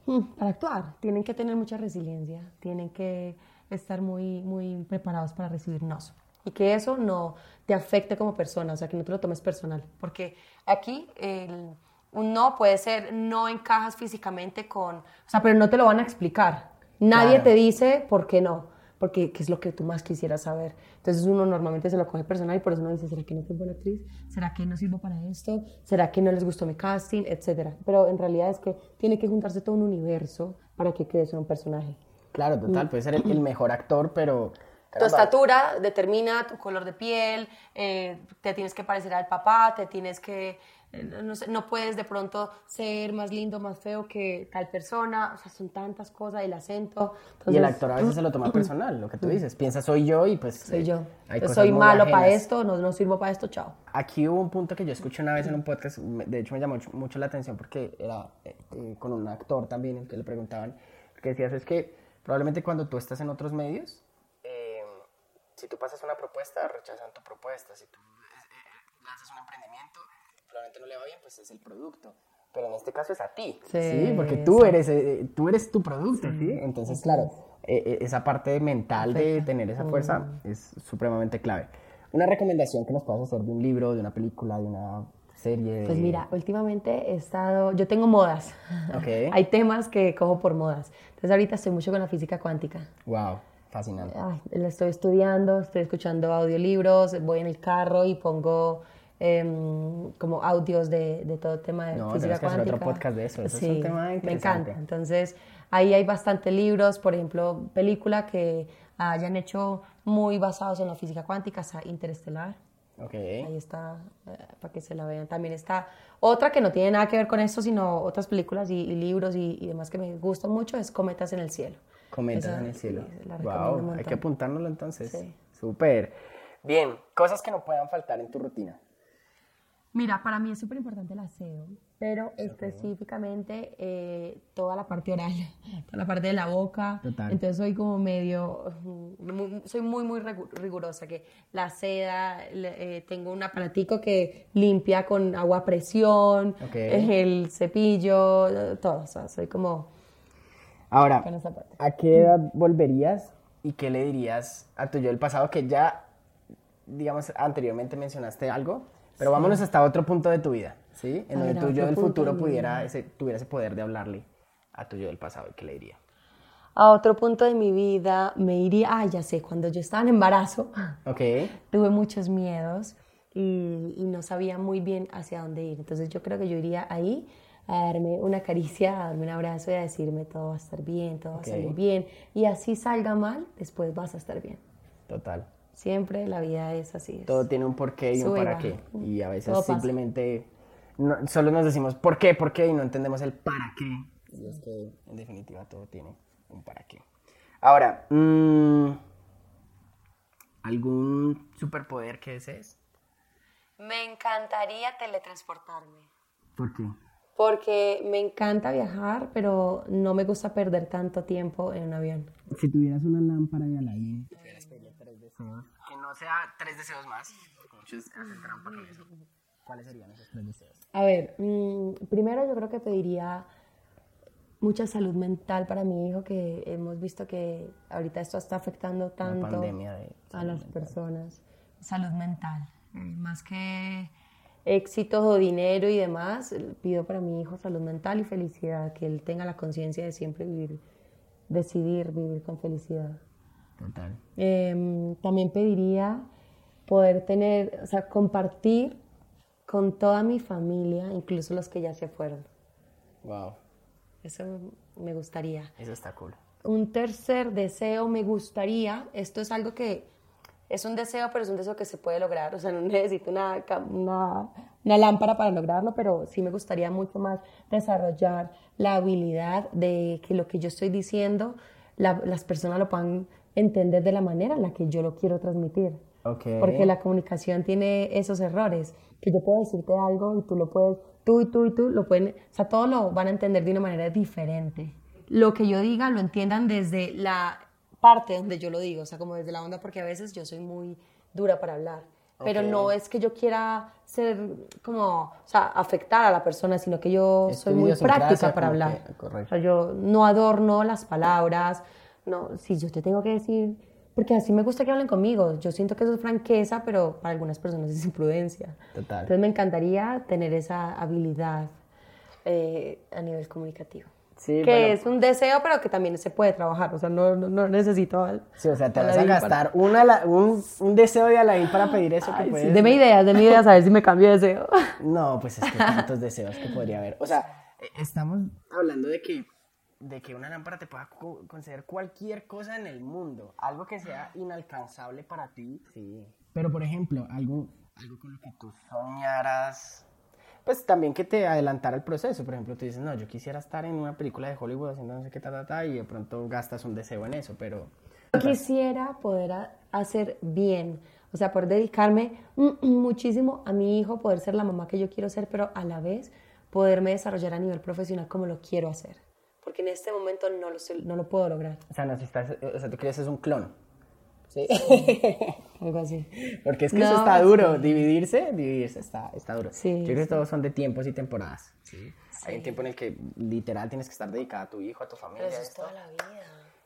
Mm, Para actuar, tienen que tener mucha resiliencia, tienen que estar muy, muy preparados para recibir nos. Y que eso no te afecte como persona, o sea, que no te lo tomes personal. Porque aquí el- un no puede ser, no encajas físicamente con... O sea, pero no te lo van a explicar. Nadie Claro. te dice por qué no, porque qué es lo que tú más quisieras saber. Entonces uno normalmente se lo coge personal y por eso uno dice, ¿será que no soy buena actriz? ¿Será que no sirvo para esto? ¿Será que no les gustó mi casting? Etcétera. Pero en realidad es que tiene que juntarse todo un universo para que crees en un personaje. Claro, total, puede ser el, el mejor actor, pero... Tu estatura determina tu color de piel, eh, te tienes que parecer al papá, te tienes que, eh, no, sé, no puedes de pronto ser más lindo, más feo que tal persona, o sea, son tantas cosas, el acento. Y el actor a veces se lo toma personal, lo que tú dices. Piensa, soy yo y pues... Soy eh, yo. hay cosas soy malo para esto, no, no sirvo para esto, chao. Aquí hubo un punto que yo escuché una vez en un podcast, de hecho me llamó mucho, la atención porque era eh, con un actor también, que le preguntaban, que decías es que probablemente cuando tú estás en otros medios, si tú pasas una propuesta, rechazan tu propuesta, si tú eh, eh, lanzas un emprendimiento, probablemente no le va bien, pues es el producto. Pero en este caso es a ti, ¿sí? Sí, Porque tú eres, eh, tú eres tu producto, ¿sí? Entonces, claro, eh, eh, esa parte mental de tener esa fuerza es supremamente clave. Una recomendación que nos puedas hacer de un libro, de una película, de una serie. Pues mira, últimamente he estado, yo tengo modas. Ok. Hay temas que cojo por modas. Entonces ahorita estoy mucho con la física cuántica. Wow, fascinante. Ay, la estoy estudiando, estoy escuchando audiolibros, voy en el carro y pongo em, como audios de, de todo el tema de No, física que hacer cuántica. otro podcast de eso, eso es un Sí, tema Me encanta. Entonces, ahí hay bastantes libros, por ejemplo, película que hayan hecho muy basados en la física cuántica, está Interestelar. Ok. Ahí está, eh, para que se la vean. También está otra que no tiene nada que ver con esto, sino otras películas y, y libros y, y demás que me gustan mucho, es Cometas en el cielo. Cometas Esa, en el cielo. Wow, hay que apuntárnoslo entonces. Sí. Súper. Bien, cosas que no puedan faltar en tu rutina. Mira, para mí es súper importante el aseo, pero específicamente eh, toda la parte oral, toda la parte de la boca. Total. Entonces soy como medio, muy- soy muy, muy rigurosa, que la seda, eh, tengo un aparatico que limpia con agua a presión, Ok. el cepillo, todo, o sea, soy como Ahora, con esa parte. ¿a qué edad volverías y qué le dirías a tu yo del pasado que ya, digamos, anteriormente mencionaste algo, pero vámonos hasta otro punto de tu vida, ¿sí? En A donde ver, tu yo del futuro de pudiera ese, tuviera ese poder de hablarle a tu yo del pasado, ¿qué le diría? A otro punto de mi vida me iría, ah, ya sé, cuando yo estaba en embarazo, tuve muchos miedos y, y no sabía muy bien hacia dónde ir. Entonces yo creo que yo iría ahí a darme una caricia, a darme un abrazo y a decirme todo va a estar bien, todo va a salir bien. Y así salga mal, después vas a estar bien. Total. Siempre la vida es así. es. Todo tiene un porqué y un Sube para baja. qué. Y a veces simplemente no- solo nos decimos por qué, por qué y no entendemos el para qué. Y es que en definitiva todo tiene un para qué. Ahora, mm, ¿algún superpoder que desees? Me encantaría teletransportarme. ¿Por qué? Porque me encanta viajar, pero no me gusta perder tanto tiempo en un avión. Si tuvieras una lámpara de Aladdin, pudieras tres deseos. Que no sea tres deseos más, porque muchos hacen trampa con eso. ¿Cuáles serían esos tres deseos? A ver, mm, primero yo creo que pediría mucha salud mental para mi hijo, que hemos visto que ahorita esto está afectando tanto pandemia de a las personas. Salud mental, eh, más que éxitos o dinero y demás, pido para mi hijo salud mental y felicidad, que él tenga la conciencia de siempre vivir, decidir vivir con felicidad. Total. Em, también pediría poder tener, o sea, compartir con toda mi familia, incluso los que ya se fueron. Wow, Eso me gustaría. eso está cool. Un tercer deseo me gustaría, esto es algo que es un deseo, pero es un deseo que se puede lograr, o sea, no necesito una, una, una lámpara para lograrlo, pero sí me gustaría mucho más desarrollar la habilidad de que lo que yo estoy diciendo, la- las personas lo puedan entender de la manera en la que yo lo quiero transmitir. Ok. Porque la comunicación tiene esos errores, que yo puedo decirte algo y tú lo puedes, tú y tú y tú lo pueden, o sea, todos lo van a entender de una manera diferente. Lo que yo diga lo entiendan desde la parte donde yo lo digo, o sea, como desde la onda, porque a veces yo soy muy dura para hablar. Pero no es que yo quiera ser como, o sea, afectar a la persona, sino que yo Es soy muy práctica para hablar. que- correcto. O sea, yo no adorno las palabras, no, si yo te tengo que decir, porque así me gusta que hablen conmigo, yo siento que eso es franqueza, pero para algunas personas es imprudencia. Total. Entonces me encantaría tener esa habilidad eh, a nivel comunicativo. Sí, que bueno. es un deseo, pero que también se puede trabajar, o sea, no, no, no necesito... al- Sí, o sea, te vas a para- gastar una, un, un deseo de Alain para pedir eso que Ay, sí, puedes... deme ideas, deme ideas, a ver si me cambio de deseo. No, pues es que tantos deseos que podría haber. O sea, eh, estamos hablando de que, de que una lámpara te pueda co- conceder cualquier cosa en el mundo. Algo que sea inalcanzable para ti. Sí. Pero, por ejemplo, algo, algo con lo que tú soñaras. Pues también que te adelantara el proceso. Por ejemplo, tú dices, no, yo quisiera estar en una película de Hollywood haciendo no sé qué, ta, ta, ta, y de pronto gastas un deseo en eso, pero... Quisiera poder hacer bien, o sea, poder dedicarme muchísimo a mi hijo, poder ser la mamá que yo quiero ser, pero a la vez poderme desarrollar a nivel profesional como lo quiero hacer. Porque en este momento no lo, no lo puedo lograr. O sea, necesitas, o sea, tú quieres es un clon. ¿Sí? Algo así. Porque es que No, eso está sí. duro, dividirse, dividirse está, está duro. Sí, Yo creo que todos son de tiempos y temporadas. ¿sí? Hay un tiempo en el que literal tienes que estar dedicada a tu hijo, a tu familia. Pero eso es esto. toda la vida.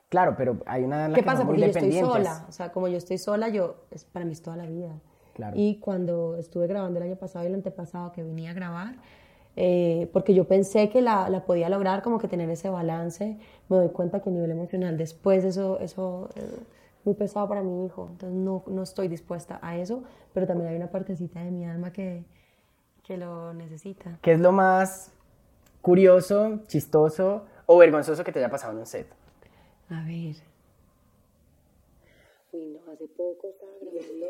Claro, pero hay una en la ¿Qué que pasa? Porque yo estoy sola. O sea, como yo estoy sola, yo, es, para mí es toda la vida. Claro. Y cuando estuve grabando el año pasado y el antepasado que venía a grabar, eh, porque yo pensé que la, la podía lograr, como que tener ese balance, me doy cuenta que a nivel emocional después eso, eso es muy pesado para mi hijo. Entonces no, no estoy dispuesta a eso, pero también hay una partecita de mi alma que, que lo necesita. ¿Qué es lo más curioso, chistoso o vergonzoso que te haya pasado en un set? A ver. Uy, no, hace poco estaba grabando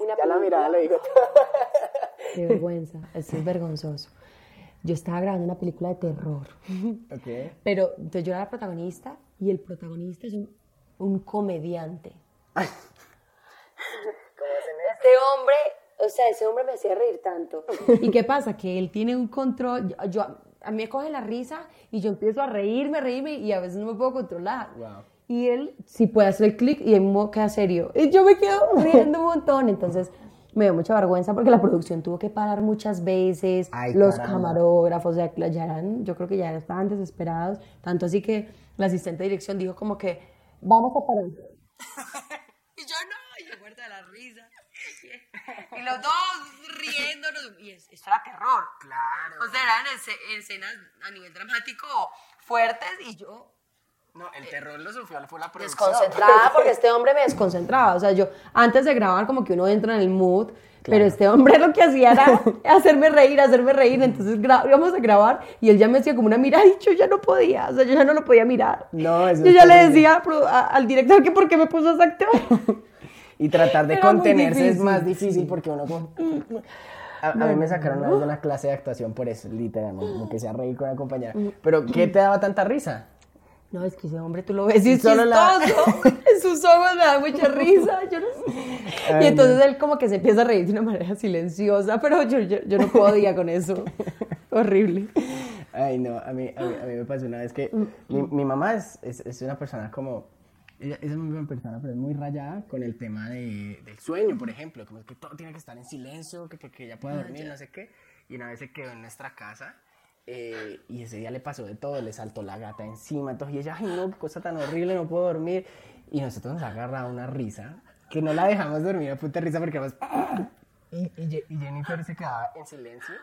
una Ya la mirada lo digo. Qué vergüenza, esto es vergonzoso. Yo estaba grabando una película de terror, ok. pero entonces yo era la protagonista y el protagonista es un, un comediante. Este hombre, o sea, ese hombre me hacía reír tanto. ¿Y qué pasa? Que él tiene un control, yo, yo- a mí me coge la risa y yo empiezo a reírme, reírme y a veces no me puedo controlar. Wow. Y él sí puede hacer el clic y él mo- queda serio. Y yo me quedo riendo un montón. Entonces me dio mucha vergüenza porque la producción tuvo que parar muchas veces. Ay, los caramba. camarógrafos ya, ya eran, yo creo que ya estaban desesperados. Tanto así que la asistente de dirección dijo como que, vamos a parar. y yo no, y yo muerta de la risa. Y los dos riéndonos. Y es- esto era terror. Claro. O sea, eran esce- escenas a nivel dramático fuertes y yo No, el terror lo sufrió, fue la producción. desconcentrada porque este hombre me desconcentraba. O sea, yo antes de grabar como que uno entra en el mood, pero este hombre lo que hacía era hacerme reír, hacerme reír. Entonces íbamos a grabar y él ya me hacía como una mirada y yo ya no podía, o sea, yo ya no lo podía mirar. No, eso Yo es ya le decía a pro- a- al director que por qué me puso ese actor. Y tratar de Era contenerse es más difícil porque uno como... A, a mí me sacaron una de una clase de actuación por eso, literalmente, me empecé a reír con una compañera. Pero, ¿qué te daba tanta risa? No, es que ese hombre tú lo ves y es la- chistoso. En sus ojos me da mucha risa. Yo no sé. Ay, y entonces él como que se empieza a reír de una manera silenciosa, pero yo, yo, yo no podía con eso. Horrible. Ay, no, a mí, a mí, a mí me pasó una vez que mi, mi mamá es, es, es una persona como... Ella es muy buena persona, pero es muy rayada con el tema de, del sueño, por ejemplo. Como que todo tiene que estar en silencio, que, que, que ella pueda dormir, no sé qué. Y una vez se quedó en nuestra casa eh, y ese día le pasó de todo, le saltó la gata encima. Entonces y ella, ay no, cosa tan horrible, no puedo dormir. Y nosotros nos agarraba una risa, que no la dejamos dormir a puta risa porque además... Y, y, y Jennifer se quedaba en silencio.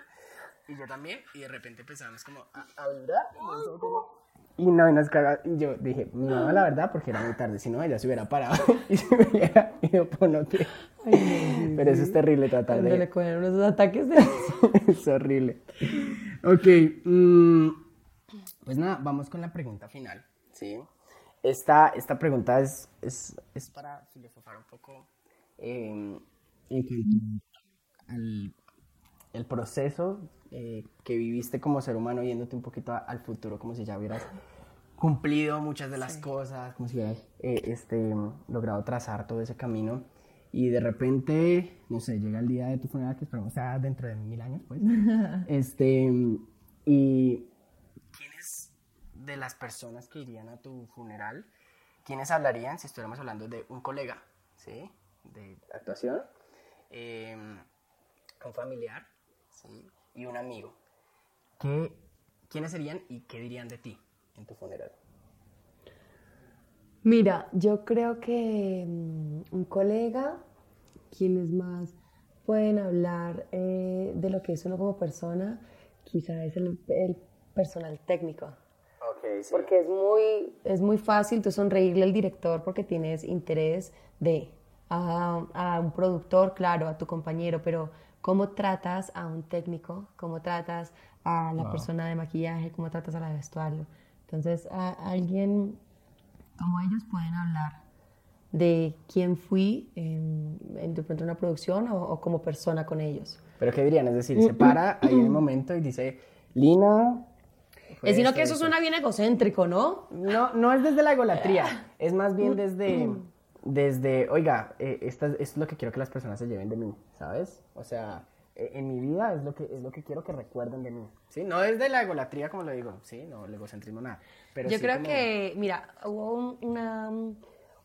Y yo también, y de repente empezamos como a, a vibrar. Y nosotros como- Y no, y nos caga. Y yo dije, mi mamá la verdad, porque era muy tarde, si no, ella se hubiera parado y se hubiera ido por no Pero eso es terrible tratar Cuando le de... cogieron unos ataques de... es horrible. Ok, mm, pues nada, vamos con la pregunta final, ¿sí? Esta, esta pregunta es, es, es para filosofar un poco eh, en cuanto al el proceso eh, que viviste como ser humano yéndote un poquito a- al futuro, como si ya hubieras cumplido muchas de las cosas, como si hubieras eh, este, logrado trazar todo ese camino. Y de repente, no sé, llega el día de tu funeral, que esperamos sea dentro de mil años, pues. este, y ¿quiénes de las personas que irían a tu funeral, quiénes hablarían si estuviéramos hablando de un colega, ¿sí? De actuación, eh, un familiar, ¿sí? Y un amigo. ¿Qué, ¿Quiénes serían y qué dirían de ti en tu funeral? Mira, yo creo que mm, un colega, quienes más pueden hablar eh, de lo que es uno como persona, quizá es el, el personal técnico. Ok, sí. Porque es muy, es muy fácil tú sonreírle al director porque tienes interés de a, a un productor, claro, a tu compañero, pero cómo tratas a un técnico, cómo tratas a la persona de maquillaje, cómo tratas a la de vestuario. Entonces, a, alguien como ellos pueden hablar de quién fui en, en de pronto una producción o, o como persona con ellos. ¿Pero qué dirían? Es decir, se para ahí en el momento y dice, Lina... Es sino esto, que eso esto". suena bien egocéntrico, ¿no? No, no es desde la egolatría, es más bien desde, desde oiga, eh, esta- esto es lo que quiero que las personas se lleven de mí, ¿sabes? O sea, eh, en mi vida es lo que es lo que quiero que recuerden de mí, ¿sí? No desde la egolatría, como lo digo, ¿sí? No, el egocentrismo, nada. Pero Yo sí creo como- que, mira, hubo un- una,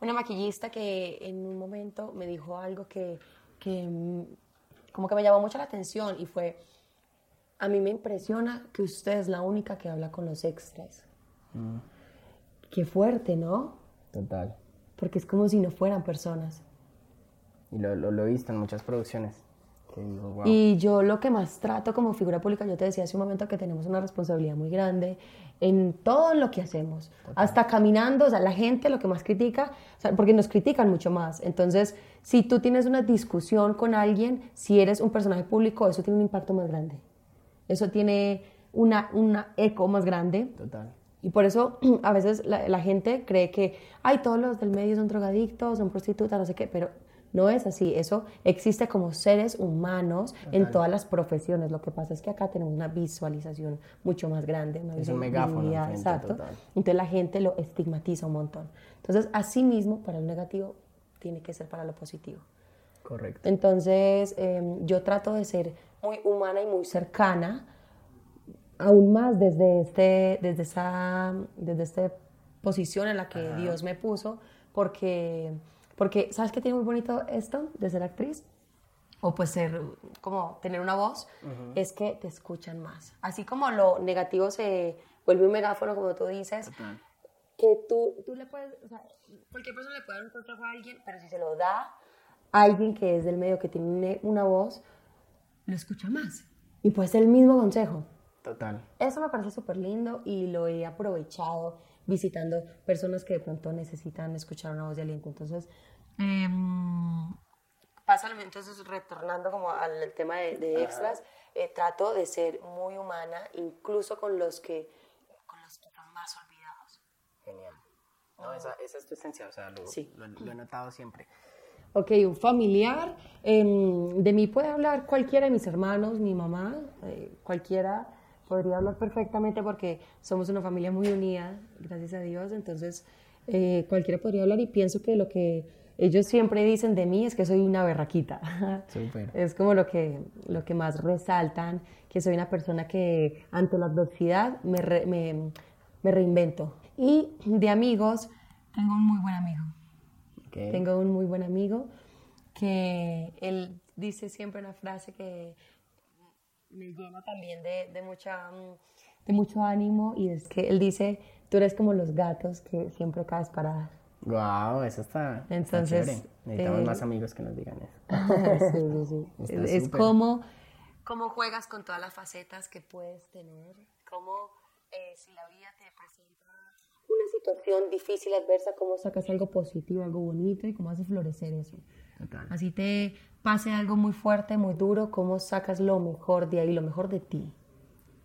una maquillista que en un momento me dijo algo que, que mm, como que me llamó mucho la atención y fue, a mí me impresiona que usted es la única que habla con los extras. Mm. Qué fuerte, ¿no? Total. Porque es como si no fueran personas. Y lo, lo, lo he visto en muchas producciones. Que digo, wow. Y yo lo que más trato como figura pública, yo te decía hace un momento que tenemos una responsabilidad muy grande en todo lo que hacemos, hasta caminando, o sea, la gente lo que más critica, o sea, porque nos critican mucho más. Entonces, si tú tienes una discusión con alguien, si eres un personaje público, eso tiene un impacto más grande. Eso tiene una, una eco más grande. Total. Y por eso a veces la, la gente cree que, ay, todos los del medio son drogadictos, son prostitutas, no sé qué, pero no es así. Eso existe como seres humanos en todas las profesiones. Lo que pasa es que acá tenemos una visualización mucho más grande. Una Es un megáfono Exacto. total. Entonces la gente lo estigmatiza un montón. Entonces, así mismo, para lo negativo, tiene que ser para lo positivo. Correcto. Entonces, eh, yo trato de ser muy humana y muy cercana, aún más desde, este, desde, esa, desde esta posición en la que Dios me puso, porque, porque, ¿sabes qué tiene muy bonito esto de ser actriz? O pues ser, como tener una voz, es que te escuchan más. Así como lo negativo se vuelve un megáfono, como tú dices, que tú, tú le puedes, o sea, cualquier persona le puede dar un consejo a alguien, pero si se lo da a alguien que es del medio, que tiene una voz, lo escucha más. Y puede ser el mismo consejo. Total. Eso me parece súper lindo y lo he aprovechado visitando personas que de pronto necesitan escuchar una voz de aliento. Entonces, eh, pásalo, entonces retornando como al tema de, de extras, eh, trato de ser muy humana, incluso con los que, con los que están más olvidados. Genial. No, esa, esa es tu esencia, o sea, lo, Sí. lo- lo he notado siempre. Ok, un familiar. em, de mí puede hablar cualquiera de mis hermanos, mi mamá, eh, cualquiera podría hablar perfectamente porque somos una familia muy unida, gracias a Dios. Entonces, eh, cualquiera podría hablar y pienso que lo que ellos siempre dicen de mí es que soy una berraquita. Súper. Es como lo que, lo que más resaltan, que soy una persona que ante la adversidad me, re- me, me reinvento. Y de amigos, tengo un muy buen amigo. Ok. Tengo un muy buen amigo que él dice siempre una frase que me llena también de, de, mucha, mm, de mucho ánimo y es que él dice, tú eres como los gatos que siempre caes parada. Wow, eso está, Entonces. Necesitamos eh, más amigos que nos digan eso. sí, sí, sí. Está Es, súper. como cómo juegas con todas las facetas que puedes tener, cómo eh, si la vida te presenta una situación difícil, adversa, cómo sacas algo positivo, algo bonito y cómo haces florecer eso. Total. Así te pase algo muy fuerte, muy duro, cómo sacas lo mejor de ahí, lo mejor de ti.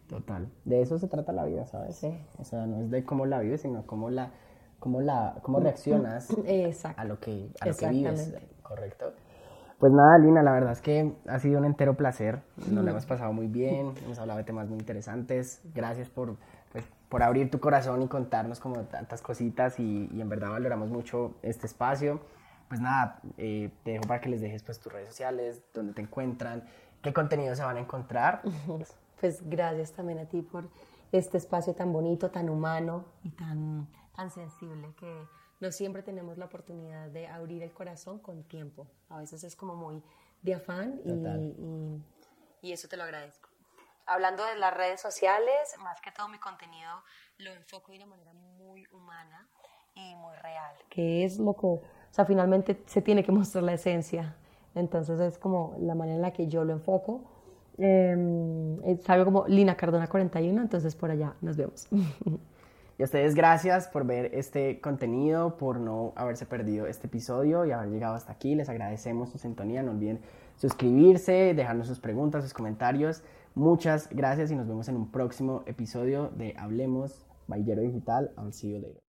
Total. De eso se trata la vida, ¿sabes? Sí. O sea, no es de cómo la vives, sino cómo la, cómo la, cómo reaccionas Exacto. a lo que, a lo que vives. Correcto. Pues nada, Lina, la verdad es que ha sido un entero placer. Nos lo hemos pasado muy bien, hemos hablado de temas muy interesantes. Gracias por, pues, por abrir tu corazón y contarnos como tantas cositas y, y en verdad valoramos mucho este espacio. Pues nada, eh, te dejo para que les dejes pues tus redes sociales, dónde te encuentran, qué contenido se van a encontrar. Pues gracias también a ti por este espacio tan bonito, tan humano y tan, tan sensible que no siempre tenemos la oportunidad de abrir el corazón con tiempo. A veces es como muy de afán y, y- y eso te lo agradezco. Hablando de las redes sociales, más que todo mi contenido lo enfoco de una manera muy humana y muy real. Que es lo que, o sea, finalmente se tiene que mostrar la esencia. Entonces es como la manera en la que yo lo enfoco. Eh, como Lina Cardona 41, entonces por allá nos vemos. Y a ustedes gracias por ver este contenido, por no haberse perdido este episodio y haber llegado hasta aquí. Les agradecemos su sintonía. No olviden suscribirse, dejarnos sus preguntas, sus comentarios. Muchas gracias y nos vemos en un próximo episodio de Hablemos Baillero Digital. I'll see you later.